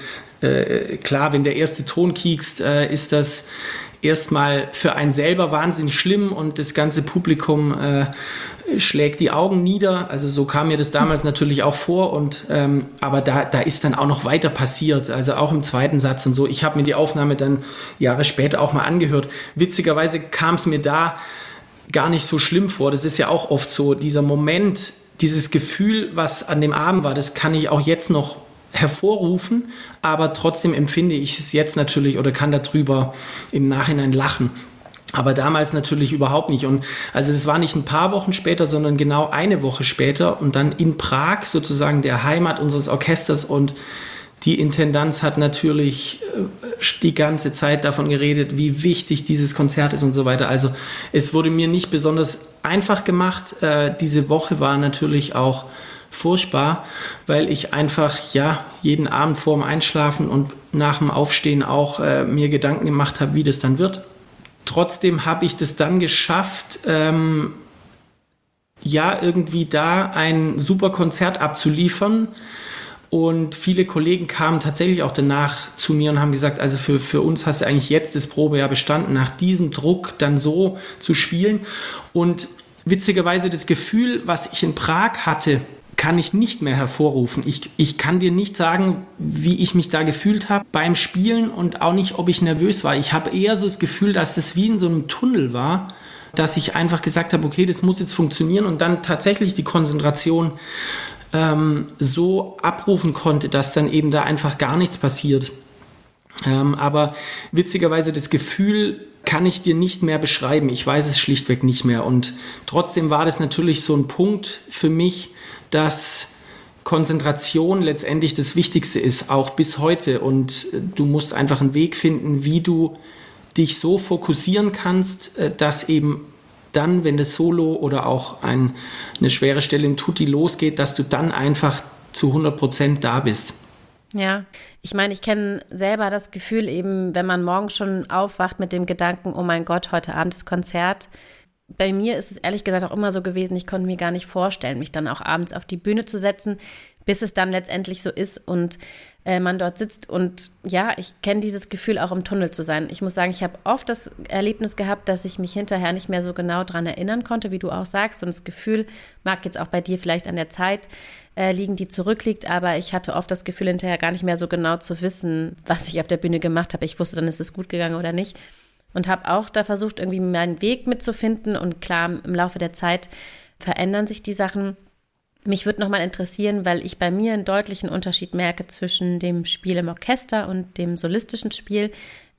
äh, klar, wenn der erste Ton kiekst, äh, ist das erstmal für einen selber wahnsinnig schlimm und das ganze Publikum äh, schlägt die Augen nieder. Also so kam mir das damals natürlich auch vor. Und ähm, aber da, da ist dann auch noch weiter passiert. Also auch im zweiten Satz und so. Ich habe mir die Aufnahme dann Jahre später auch mal angehört. Witzigerweise kam es mir da gar nicht so schlimm vor. Das ist ja auch oft so, dieser Moment, dieses Gefühl, was an dem Abend war, das kann ich auch jetzt noch hervorrufen, aber trotzdem empfinde ich es jetzt natürlich oder kann darüber im Nachhinein lachen. Aber damals natürlich überhaupt nicht. Und also es war nicht ein paar Wochen später, sondern genau eine Woche später und dann in Prag sozusagen der Heimat unseres Orchesters und die Intendanz hat natürlich äh, die ganze Zeit davon geredet, wie wichtig dieses Konzert ist und so weiter. Also es wurde mir nicht besonders einfach gemacht. Äh, diese Woche war natürlich auch furchtbar, weil ich einfach ja jeden Abend vor dem Einschlafen und nach dem Aufstehen auch äh, mir Gedanken gemacht habe, wie das dann wird. Trotzdem habe ich das dann geschafft, ähm, ja, irgendwie da ein super Konzert abzuliefern. Und viele Kollegen kamen tatsächlich auch danach zu mir und haben gesagt, also für, für uns hast du eigentlich jetzt das Probejahr bestanden, nach diesem Druck dann so zu spielen. Und witzigerweise das Gefühl, was ich in Prag hatte, kann ich nicht mehr hervorrufen. Ich, ich kann dir nicht sagen, wie ich mich da gefühlt habe beim Spielen und auch nicht, ob ich nervös war. Ich habe eher so das Gefühl, dass das wie in so einem Tunnel war, dass ich einfach gesagt habe, okay, das muss jetzt funktionieren und dann tatsächlich die Konzentration ähm, so abrufen konnte, dass dann eben da einfach gar nichts passiert. Ähm, aber witzigerweise das Gefühl kann ich dir nicht mehr beschreiben. Ich weiß es schlichtweg nicht mehr. Und trotzdem war das natürlich so ein Punkt für mich, dass Konzentration letztendlich das Wichtigste ist, auch bis heute. Und du musst einfach einen Weg finden, wie du dich so fokussieren kannst, äh, dass eben dann, wenn das Solo oder auch ein, eine schwere Stelle im Tutti losgeht, dass du dann einfach zu 100 Prozent da bist. Ja, ich meine, ich kenne selber das Gefühl eben, wenn man morgens schon aufwacht mit dem Gedanken, oh mein Gott, heute Abend ist Konzert. Bei mir ist es ehrlich gesagt auch immer so gewesen, ich konnte mir gar nicht vorstellen, mich dann auch abends auf die Bühne zu setzen, bis es dann letztendlich so ist und äh, man dort sitzt. Und ja, ich kenne dieses Gefühl auch im Tunnel zu sein. Ich muss sagen, ich habe oft das Erlebnis gehabt, dass ich mich hinterher nicht mehr so genau daran erinnern konnte, wie du auch sagst. Und das Gefühl mag jetzt auch bei dir vielleicht an der Zeit äh, liegen, die zurückliegt, aber ich hatte oft das Gefühl, hinterher gar nicht mehr so genau zu wissen, was ich auf der Bühne gemacht habe. Ich wusste dann, ist es gut gegangen oder nicht. Und habe auch da versucht, irgendwie meinen Weg mitzufinden. Und klar, im Laufe der Zeit verändern sich die Sachen. Mich würde nochmal interessieren, weil ich bei mir einen deutlichen Unterschied merke zwischen dem Spiel im Orchester und dem solistischen Spiel.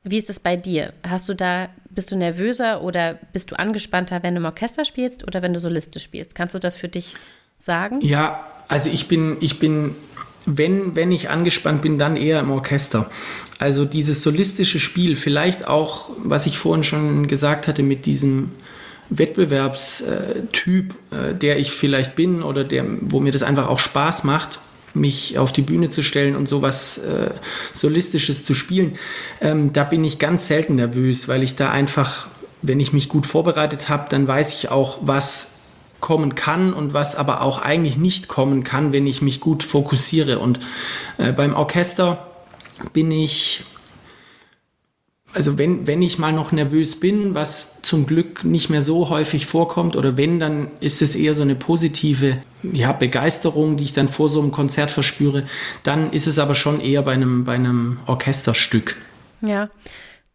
Wie ist es bei dir? Hast du da, bist du nervöser oder bist du angespannter, wenn du im Orchester spielst oder wenn du solistisch spielst? Kannst du das für dich sagen? Ja, also ich bin, ich bin, wenn, wenn ich angespannt bin, dann eher im Orchester. Also dieses solistische Spiel, vielleicht auch, was ich vorhin schon gesagt hatte, mit diesem Wettbewerbstyp, äh, der ich vielleicht bin oder der, wo mir das einfach auch Spaß macht, mich auf die Bühne zu stellen und sowas äh, Solistisches zu spielen, ähm, da bin ich ganz selten nervös, weil ich da einfach, wenn ich mich gut vorbereitet habe, dann weiß ich auch, was kommen kann und was aber auch eigentlich nicht kommen kann, wenn ich mich gut fokussiere. Und äh, beim Orchester bin ich, also wenn, wenn ich mal noch nervös bin, was zum Glück nicht mehr so häufig vorkommt, oder wenn, dann ist es eher so eine positive ja, Begeisterung, die ich dann vor so einem Konzert verspüre. Dann ist es aber schon eher bei einem, bei einem Orchesterstück. Ja.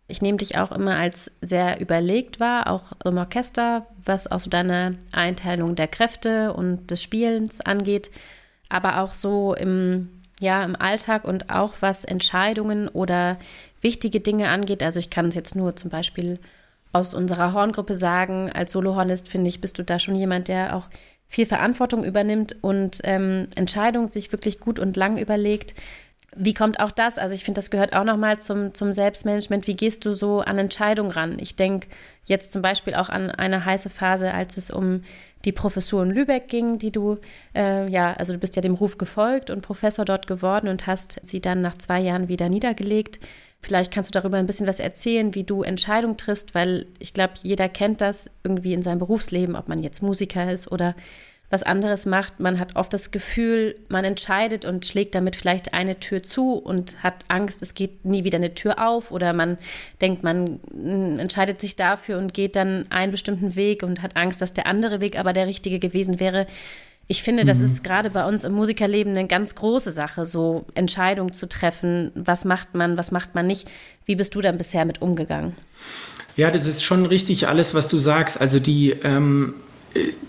Ich nehme dich auch immer als sehr überlegt wahr, auch im Orchester, was auch so deine Einteilung der Kräfte und des Spielens angeht, aber auch so im, ja, im Alltag und auch was Entscheidungen oder wichtige Dinge angeht. Also ich kann es jetzt nur zum Beispiel aus unserer Horngruppe sagen, als Solohornist finde ich, bist du da schon jemand, der auch viel Verantwortung übernimmt und ähm, Entscheidungen sich wirklich gut und lang überlegt. Wie kommt auch das? Also ich finde, das gehört auch nochmal zum, zum Selbstmanagement. Wie gehst du so an Entscheidungen ran? Ich denke jetzt zum Beispiel auch an eine heiße Phase, als es um die Professur in Lübeck ging, die du, äh, ja, also du bist ja dem Ruf gefolgt und Professor dort geworden und hast sie dann nach zwei Jahren wieder niedergelegt. Vielleicht kannst du darüber ein bisschen was erzählen, wie du Entscheidungen triffst, weil ich glaube, jeder kennt das irgendwie in seinem Berufsleben, ob man jetzt Musiker ist oder was anderes macht. Man hat oft das Gefühl, man entscheidet und schlägt damit vielleicht eine Tür zu und hat Angst, es geht nie wieder eine Tür auf oder man denkt, man hm, entscheidet sich dafür und geht dann einen bestimmten Weg und hat Angst, dass der andere Weg aber der richtige gewesen wäre. Ich finde, das mhm. ist gerade bei uns im Musikerleben eine ganz große Sache, so Entscheidungen zu treffen. Was macht man, was macht man nicht? Wie bist du dann bisher mit umgegangen? Ja, das ist schon richtig alles, was du sagst. Also die ähm,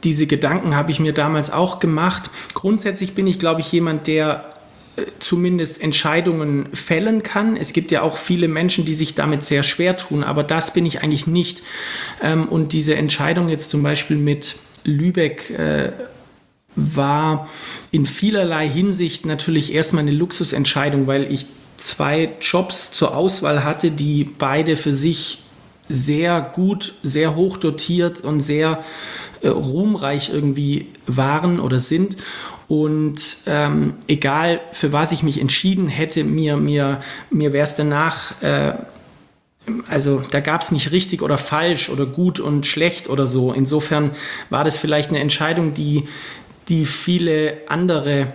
diese Gedanken habe ich mir damals auch gemacht. Grundsätzlich bin ich, glaube ich, jemand, der äh, zumindest Entscheidungen fällen kann. Es gibt ja auch viele Menschen, die sich damit sehr schwer tun, aber das bin ich eigentlich nicht. Ähm, und diese Entscheidung jetzt zum Beispiel mit Lübeck äh, war in vielerlei Hinsicht natürlich erstmal eine Luxusentscheidung, weil ich zwei Jobs zur Auswahl hatte, die beide für sich sehr gut, sehr hoch dotiert und sehr äh, ruhmreich irgendwie waren oder sind. Und ähm, egal für was ich mich entschieden hätte, mir, mir, mir wäre es danach, äh, also da gab es nicht richtig oder falsch oder gut und schlecht oder so. Insofern war das vielleicht eine Entscheidung, die, die viele andere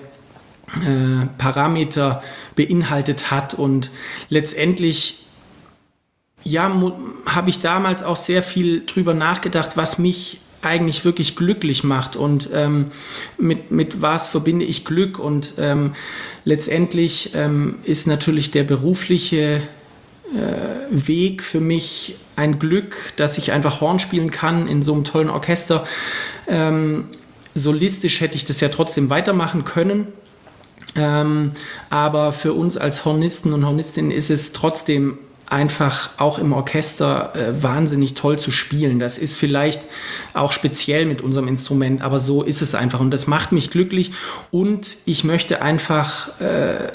äh, Parameter beinhaltet hat. Und letztendlich ja, habe ich damals auch sehr viel drüber nachgedacht, was mich eigentlich wirklich glücklich macht und ähm, mit, mit was verbinde ich Glück. Und ähm, letztendlich ähm, ist natürlich der berufliche äh, Weg für mich ein Glück, dass ich einfach Horn spielen kann in so einem tollen Orchester. Ähm, solistisch hätte ich das ja trotzdem weitermachen können. Ähm, aber für uns als Hornisten und Hornistinnen ist es trotzdem einfach auch im Orchester äh, wahnsinnig toll zu spielen. Das ist vielleicht auch speziell mit unserem Instrument, aber so ist es einfach und das macht mich glücklich und ich möchte einfach äh,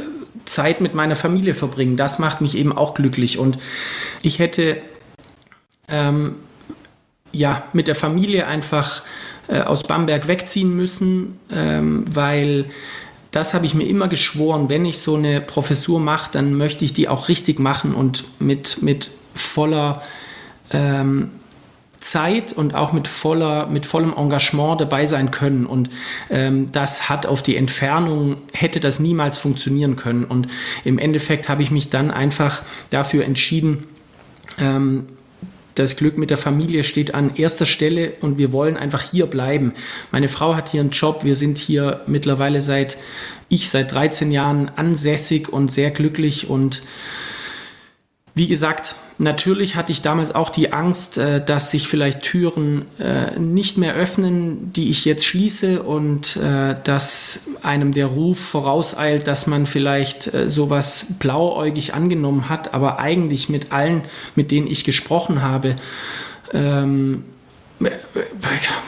Zeit mit meiner Familie verbringen. Das macht mich eben auch glücklich und ich hätte ähm, ja mit der Familie einfach äh, aus Bamberg wegziehen müssen, ähm, weil das habe ich mir immer geschworen, wenn ich so eine Professur mache, dann möchte ich die auch richtig machen und mit, mit voller ähm, Zeit und auch mit, voller, mit vollem Engagement dabei sein können. Und ähm, das hat auf die Entfernung, hätte das niemals funktionieren können. Und im Endeffekt habe ich mich dann einfach dafür entschieden, ähm, das Glück mit der Familie steht an erster Stelle und wir wollen einfach hier bleiben. Meine Frau hat hier einen Job. Wir sind hier mittlerweile seit, ich seit 13 Jahren ansässig und sehr glücklich und wie gesagt, natürlich hatte ich damals auch die Angst, äh, dass sich vielleicht Türen äh, nicht mehr öffnen, die ich jetzt schließe und äh, dass einem der Ruf vorauseilt, dass man vielleicht sowas blauäugig angenommen hat, aber eigentlich mit allen, mit denen ich gesprochen habe, ähm,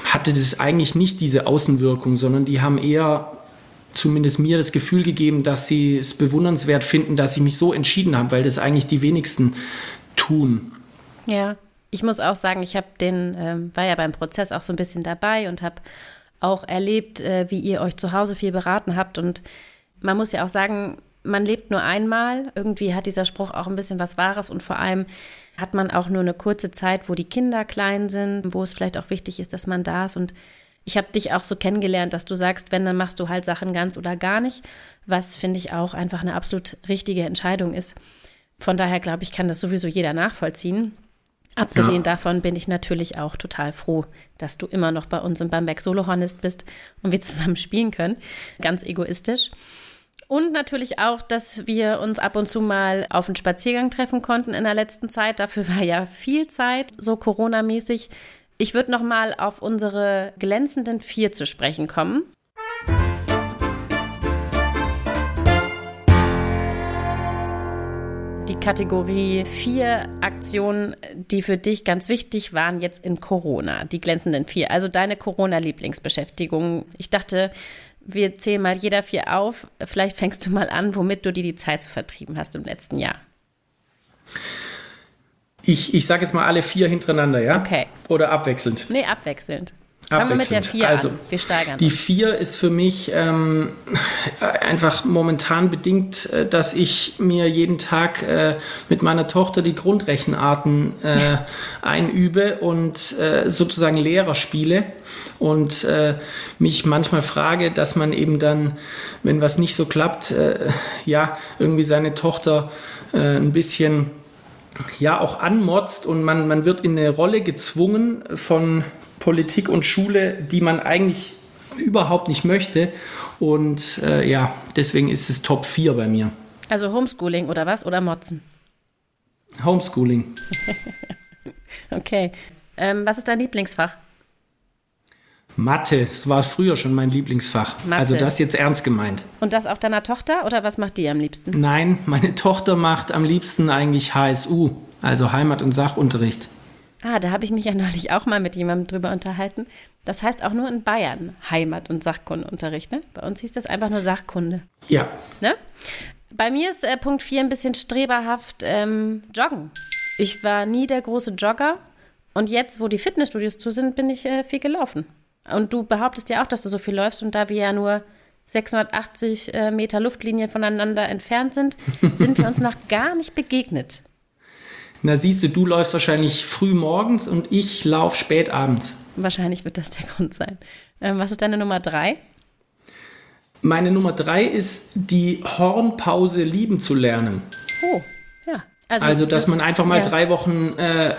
hatte das eigentlich nicht diese Außenwirkung, sondern die haben eher zumindest mir das Gefühl gegeben, dass sie es bewundernswert finden, dass ich mich so entschieden habe, weil das eigentlich die wenigsten tun. Ja, ich muss auch sagen, ich habe den, ähm, war ja beim Prozess auch so ein bisschen dabei und habe auch erlebt, äh, wie ihr euch zu Hause viel beraten habt. Und man muss ja auch sagen, man lebt nur einmal. Irgendwie hat dieser Spruch auch ein bisschen was Wahres und vor allem hat man auch nur eine kurze Zeit, wo die Kinder klein sind, wo es vielleicht auch wichtig ist, dass man da ist und ich habe dich auch so kennengelernt, dass du sagst, wenn, dann machst du halt Sachen ganz oder gar nicht, was finde ich auch einfach eine absolut richtige Entscheidung ist. Von daher glaube ich, kann das sowieso jeder nachvollziehen. Abgesehen ja. davon bin ich natürlich auch total froh, dass du immer noch bei uns im Bamberg Solohornist bist und wir zusammen spielen können. Ganz egoistisch. Und natürlich auch, dass wir uns ab und zu mal auf einen Spaziergang treffen konnten in der letzten Zeit. Dafür war ja viel Zeit, so Corona-mäßig. Ich würde noch mal auf unsere glänzenden vier zu sprechen kommen. Die Kategorie vier Aktionen, die für dich ganz wichtig waren jetzt in Corona, die glänzenden vier, also deine Corona-Lieblingsbeschäftigung. Ich dachte, wir zählen mal jeder vier auf. Vielleicht fängst du mal an, womit du dir die Zeit so vertrieben hast im letzten Jahr. Ich, ich sage jetzt mal alle vier hintereinander, ja? Okay. Oder abwechselnd? Nee, abwechselnd. Fangen wir mit der vier also, an. Wir steigern Die vier ist für mich ähm, einfach momentan bedingt, äh, dass ich mir jeden Tag äh, mit meiner Tochter die Grundrechenarten äh, einübe und äh, sozusagen Lehrer spiele und äh, mich manchmal frage, dass man eben dann, wenn was nicht so klappt, äh, ja, irgendwie seine Tochter ein bisschen ja auch anmotzt und man, man wird in eine Rolle gezwungen von Politik und Schule, die man eigentlich überhaupt nicht möchte. Und äh, ja, deswegen ist es Top 4 bei mir. Also Homeschooling oder was? Oder Motzen? Homeschooling. okay. Ähm, was ist dein Lieblingsfach? Mathe, das war früher schon mein Lieblingsfach. Mathe. Also das jetzt ernst gemeint. Und das auch deiner Tochter oder was macht die am liebsten? Nein, meine Tochter macht am liebsten eigentlich HSU, also Heimat- und Sachunterricht. Ah, da habe ich mich ja neulich auch mal mit jemandem drüber unterhalten. Das heißt auch nur in Bayern Heimat- und Sachkundeunterricht. Ne? Bei uns hieß das einfach nur Sachkunde. Ja. Ne? Bei mir ist äh, Punkt 4 ein bisschen streberhaft ähm, Joggen. Ich war nie der große Jogger und jetzt, wo die Fitnessstudios zu sind, bin ich äh, viel gelaufen. Und du behauptest ja auch, dass du so viel läufst und da wir ja nur 680 äh, Meter Luftlinie voneinander entfernt sind, sind wir uns noch gar nicht begegnet. Na siehst du, du läufst wahrscheinlich früh morgens und ich laufe spät abends. Wahrscheinlich wird das der Grund sein. Ähm, was ist deine Nummer drei? Meine Nummer drei ist die Hornpause lieben zu lernen. Oh. Also, also dass das, man einfach mal ja. drei Wochen äh,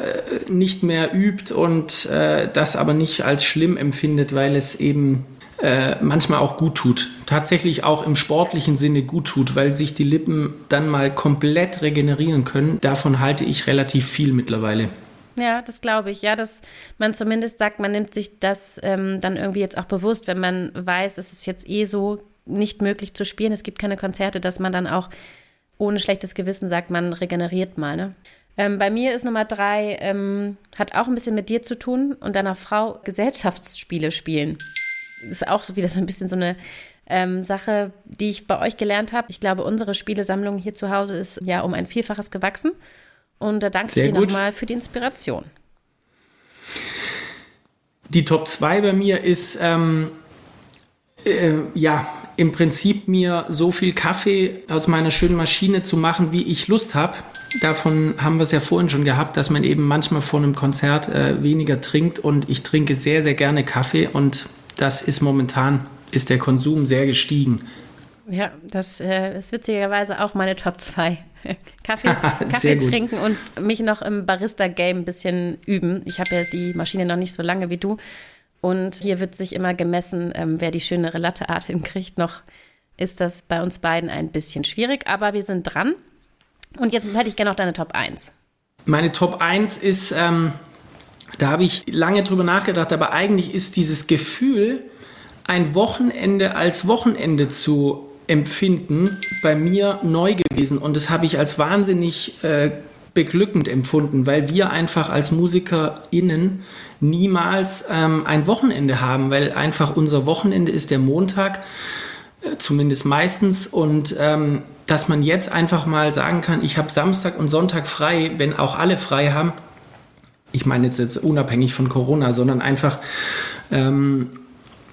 nicht mehr übt und äh, das aber nicht als schlimm empfindet, weil es eben äh, manchmal auch gut tut. Tatsächlich auch im sportlichen Sinne gut tut, weil sich die Lippen dann mal komplett regenerieren können. Davon halte ich relativ viel mittlerweile. Ja, das glaube ich. Ja, dass man zumindest sagt, man nimmt sich das ähm, dann irgendwie jetzt auch bewusst, wenn man weiß, es ist jetzt eh so nicht möglich zu spielen, es gibt keine Konzerte, dass man dann auch ohne schlechtes Gewissen sagt, man regeneriert mal. Ne? Ähm, bei mir ist Nummer drei, ähm, hat auch ein bisschen mit dir zu tun und deiner Frau Gesellschaftsspiele spielen. Das ist auch so wieder so ein bisschen so eine ähm, Sache, die ich bei euch gelernt habe. Ich glaube, unsere Spielesammlung hier zu Hause ist ja um ein Vielfaches gewachsen. Und da danke Sehr ich dir nochmal für die Inspiration. Die Top 2 bei mir ist, ähm, äh, ja, im Prinzip mir so viel Kaffee aus meiner schönen Maschine zu machen, wie ich Lust habe. Davon haben wir es ja vorhin schon gehabt, dass man eben manchmal vor einem Konzert äh, weniger trinkt und ich trinke sehr, sehr gerne Kaffee und das ist momentan, ist der Konsum sehr gestiegen. Ja, das äh, ist witzigerweise auch meine Top 2. Kaffee, Kaffee trinken und mich noch im Barista-Game ein bisschen üben. Ich habe ja die Maschine noch nicht so lange wie du. Und hier wird sich immer gemessen, ähm, wer die schönere Latteart hinkriegt. Noch ist das bei uns beiden ein bisschen schwierig, aber wir sind dran. Und jetzt hätte ich gerne noch deine Top 1. Meine Top 1 ist, ähm, da habe ich lange drüber nachgedacht, aber eigentlich ist dieses Gefühl, ein Wochenende als Wochenende zu empfinden, bei mir neu gewesen. Und das habe ich als wahnsinnig äh, beglückend empfunden, weil wir einfach als MusikerInnen niemals ähm, ein Wochenende haben, weil einfach unser Wochenende ist der Montag, äh, zumindest meistens. Und ähm, dass man jetzt einfach mal sagen kann, ich habe Samstag und Sonntag frei, wenn auch alle frei haben. Ich meine jetzt, jetzt unabhängig von Corona, sondern einfach, ähm,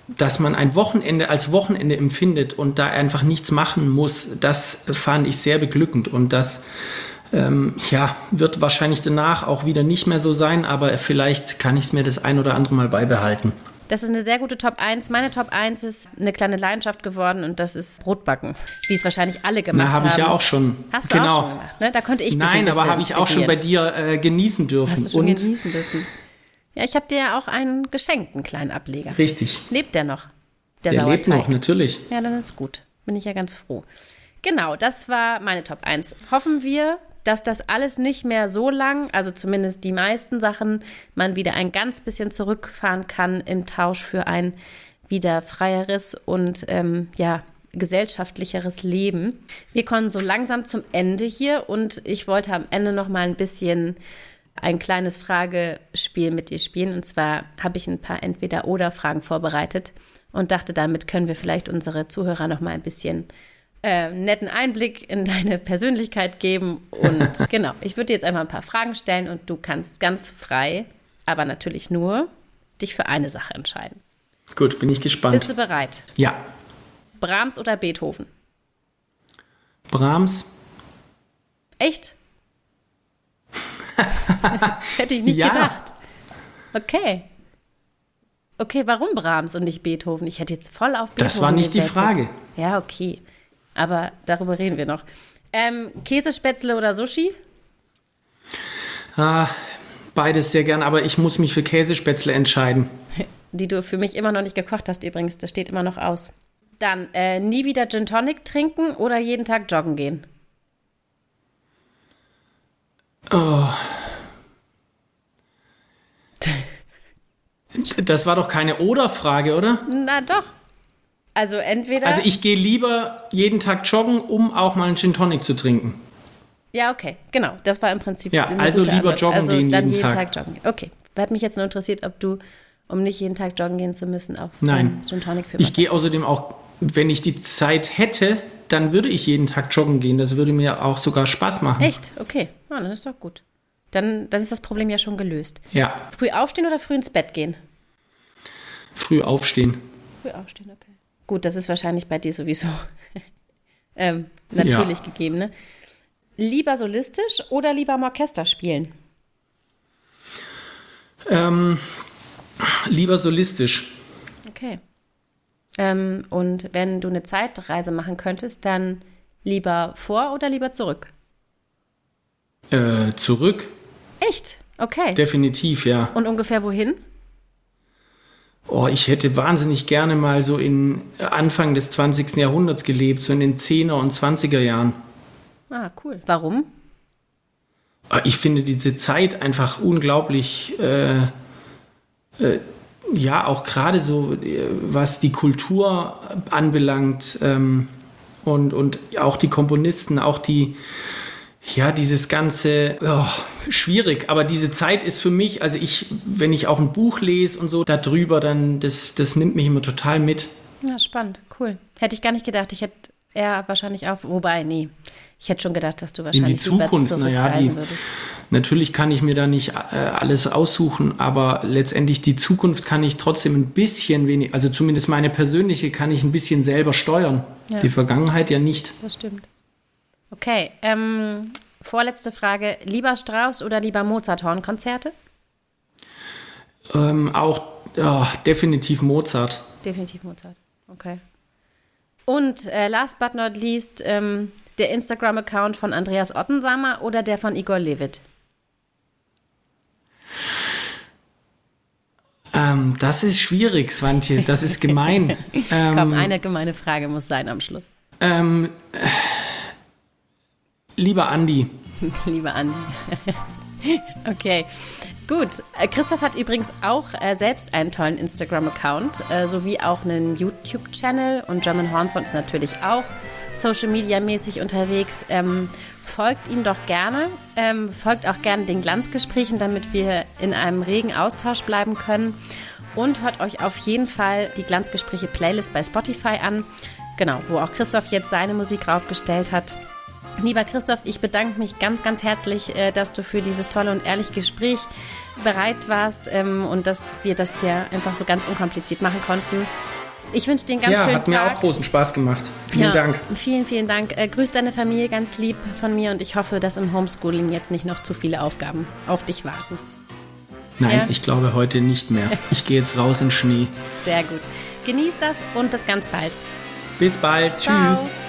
dass man ein Wochenende als Wochenende empfindet und da einfach nichts machen muss, das fand ich sehr beglückend und das ähm, ja, wird wahrscheinlich danach auch wieder nicht mehr so sein, aber vielleicht kann ich es mir das ein oder andere Mal beibehalten. Das ist eine sehr gute Top 1. Meine Top 1 ist eine kleine Leidenschaft geworden und das ist Brotbacken, wie es wahrscheinlich alle gemacht Na, hab haben. habe ich ja auch schon. Hast du genau. auch schon gemacht, ne? Da konnte ich Nein, aber habe ich auch schon bei dir äh, genießen dürfen. Hast du schon und genießen dürfen. Ja, ich habe dir ja auch einen geschenkt, einen kleinen Ableger. Richtig. Lebt der noch? Der, der lebt noch, natürlich. Ja, dann ist gut. Bin ich ja ganz froh. Genau, das war meine Top 1. Hoffen wir, dass das alles nicht mehr so lang, also zumindest die meisten Sachen, man wieder ein ganz bisschen zurückfahren kann im Tausch für ein wieder freieres und ähm, ja, gesellschaftlicheres Leben. Wir kommen so langsam zum Ende hier und ich wollte am Ende noch mal ein bisschen ein kleines Fragespiel mit dir spielen. Und zwar habe ich ein paar Entweder-Oder-Fragen vorbereitet und dachte, damit können wir vielleicht unsere Zuhörer noch mal ein bisschen äh, netten Einblick in deine Persönlichkeit geben. Und genau, ich würde dir jetzt einmal ein paar Fragen stellen und du kannst ganz frei, aber natürlich nur, dich für eine Sache entscheiden. Gut, bin ich gespannt. Bist du bereit? Ja. Brahms oder Beethoven? Brahms. Echt? Hätte ich nicht ja. gedacht. Okay. Okay, warum Brahms und nicht Beethoven? Ich hätte jetzt voll auf Beethoven Das war nicht gesetzt. die Frage. Ja, okay. Aber darüber reden wir noch. Ähm, Käsespätzle oder Sushi? Ah, beides sehr gern, aber ich muss mich für Käsespätzle entscheiden. Die du für mich immer noch nicht gekocht hast übrigens, das steht immer noch aus. Dann äh, nie wieder Gin Tonic trinken oder jeden Tag joggen gehen? Oh. Das war doch keine Oder-Frage, oder? Na doch. Also entweder. Also ich gehe lieber jeden Tag joggen, um auch mal einen Gin Tonic zu trinken. Ja, okay, genau. Das war im Prinzip. Ja, also lieber Antwort. joggen also gehen dann jeden, jeden Tag. Tag joggen. Okay. Hat mich jetzt nur interessiert, ob du, um nicht jeden Tag joggen gehen zu müssen, auch Nein. Gin Tonic für Ich gehe außerdem auch, wenn ich die Zeit hätte, dann würde ich jeden Tag joggen gehen. Das würde mir auch sogar Spaß machen. Echt? Okay. Ja, dann ist doch gut. Dann, dann ist das Problem ja schon gelöst. Ja. Früh aufstehen oder früh ins Bett gehen? Früh aufstehen. Früh aufstehen, okay. Gut, das ist wahrscheinlich bei dir sowieso ähm, natürlich ja. gegeben, ne? Lieber solistisch oder lieber am Orchester spielen? Ähm, lieber solistisch. Okay. Ähm, und wenn du eine Zeitreise machen könntest, dann lieber vor oder lieber zurück? Äh, zurück. Echt? Okay. Definitiv, ja. Und ungefähr wohin? Oh, ich hätte wahnsinnig gerne mal so in Anfang des 20. Jahrhunderts gelebt, so in den 10er und 20er Jahren. Ah, cool. Warum? Ah, ich finde diese Zeit einfach unglaublich, äh, äh, ja, auch gerade so, äh, was die Kultur anbelangt ähm, und, und auch die Komponisten, auch die, ja, dieses ganze, oh, schwierig, aber diese Zeit ist für mich, also ich, wenn ich auch ein Buch lese und so darüber, dann, das, das nimmt mich immer total mit. Ja, spannend, cool. Hätte ich gar nicht gedacht. Ich hätte eher wahrscheinlich auch, wobei, nee, ich hätte schon gedacht, dass du wahrscheinlich in die Zukunft, naja, die, würdest. natürlich kann ich mir da nicht äh, alles aussuchen, aber letztendlich die Zukunft kann ich trotzdem ein bisschen wenig, also zumindest meine persönliche kann ich ein bisschen selber steuern. Ja. Die Vergangenheit ja nicht. Das stimmt. Okay, ähm, vorletzte Frage. Lieber Strauss oder lieber Mozart-Hornkonzerte? Ähm, auch oh, definitiv Mozart. Definitiv Mozart, okay. Und äh, last but not least, ähm, der Instagram-Account von Andreas Ottensamer oder der von Igor Levit? Ähm, das ist schwierig, Swantje. Das ist gemein. ähm, Komm, eine gemeine Frage muss sein am Schluss. Ähm, Lieber Andi. Lieber Andi. okay. Gut, äh, Christoph hat übrigens auch äh, selbst einen tollen Instagram-Account äh, sowie auch einen YouTube-Channel und German Hornsound ist natürlich auch Social Media mäßig unterwegs. Ähm, folgt ihm doch gerne, ähm, folgt auch gerne den Glanzgesprächen, damit wir in einem regen Austausch bleiben können und hört euch auf jeden Fall die Glanzgespräche Playlist bei Spotify an, genau, wo auch Christoph jetzt seine Musik raufgestellt hat. Lieber Christoph, ich bedanke mich ganz, ganz herzlich, äh, dass du für dieses tolle und ehrliche Gespräch bereit warst ähm, und dass wir das hier einfach so ganz unkompliziert machen konnten. Ich wünsche dir einen ganz ja, schönen Tag. Ja, hat mir auch großen Spaß gemacht. Vielen ja, Dank. Vielen, vielen Dank. Äh, grüß deine Familie ganz lieb von mir und ich hoffe, dass im Homeschooling jetzt nicht noch zu viele Aufgaben auf dich warten. Nein, ja? ich glaube heute nicht mehr. Ich gehe jetzt raus in Schnee. Sehr gut. Genieß das und bis ganz bald. Bis bald. Ciao. Tschüss.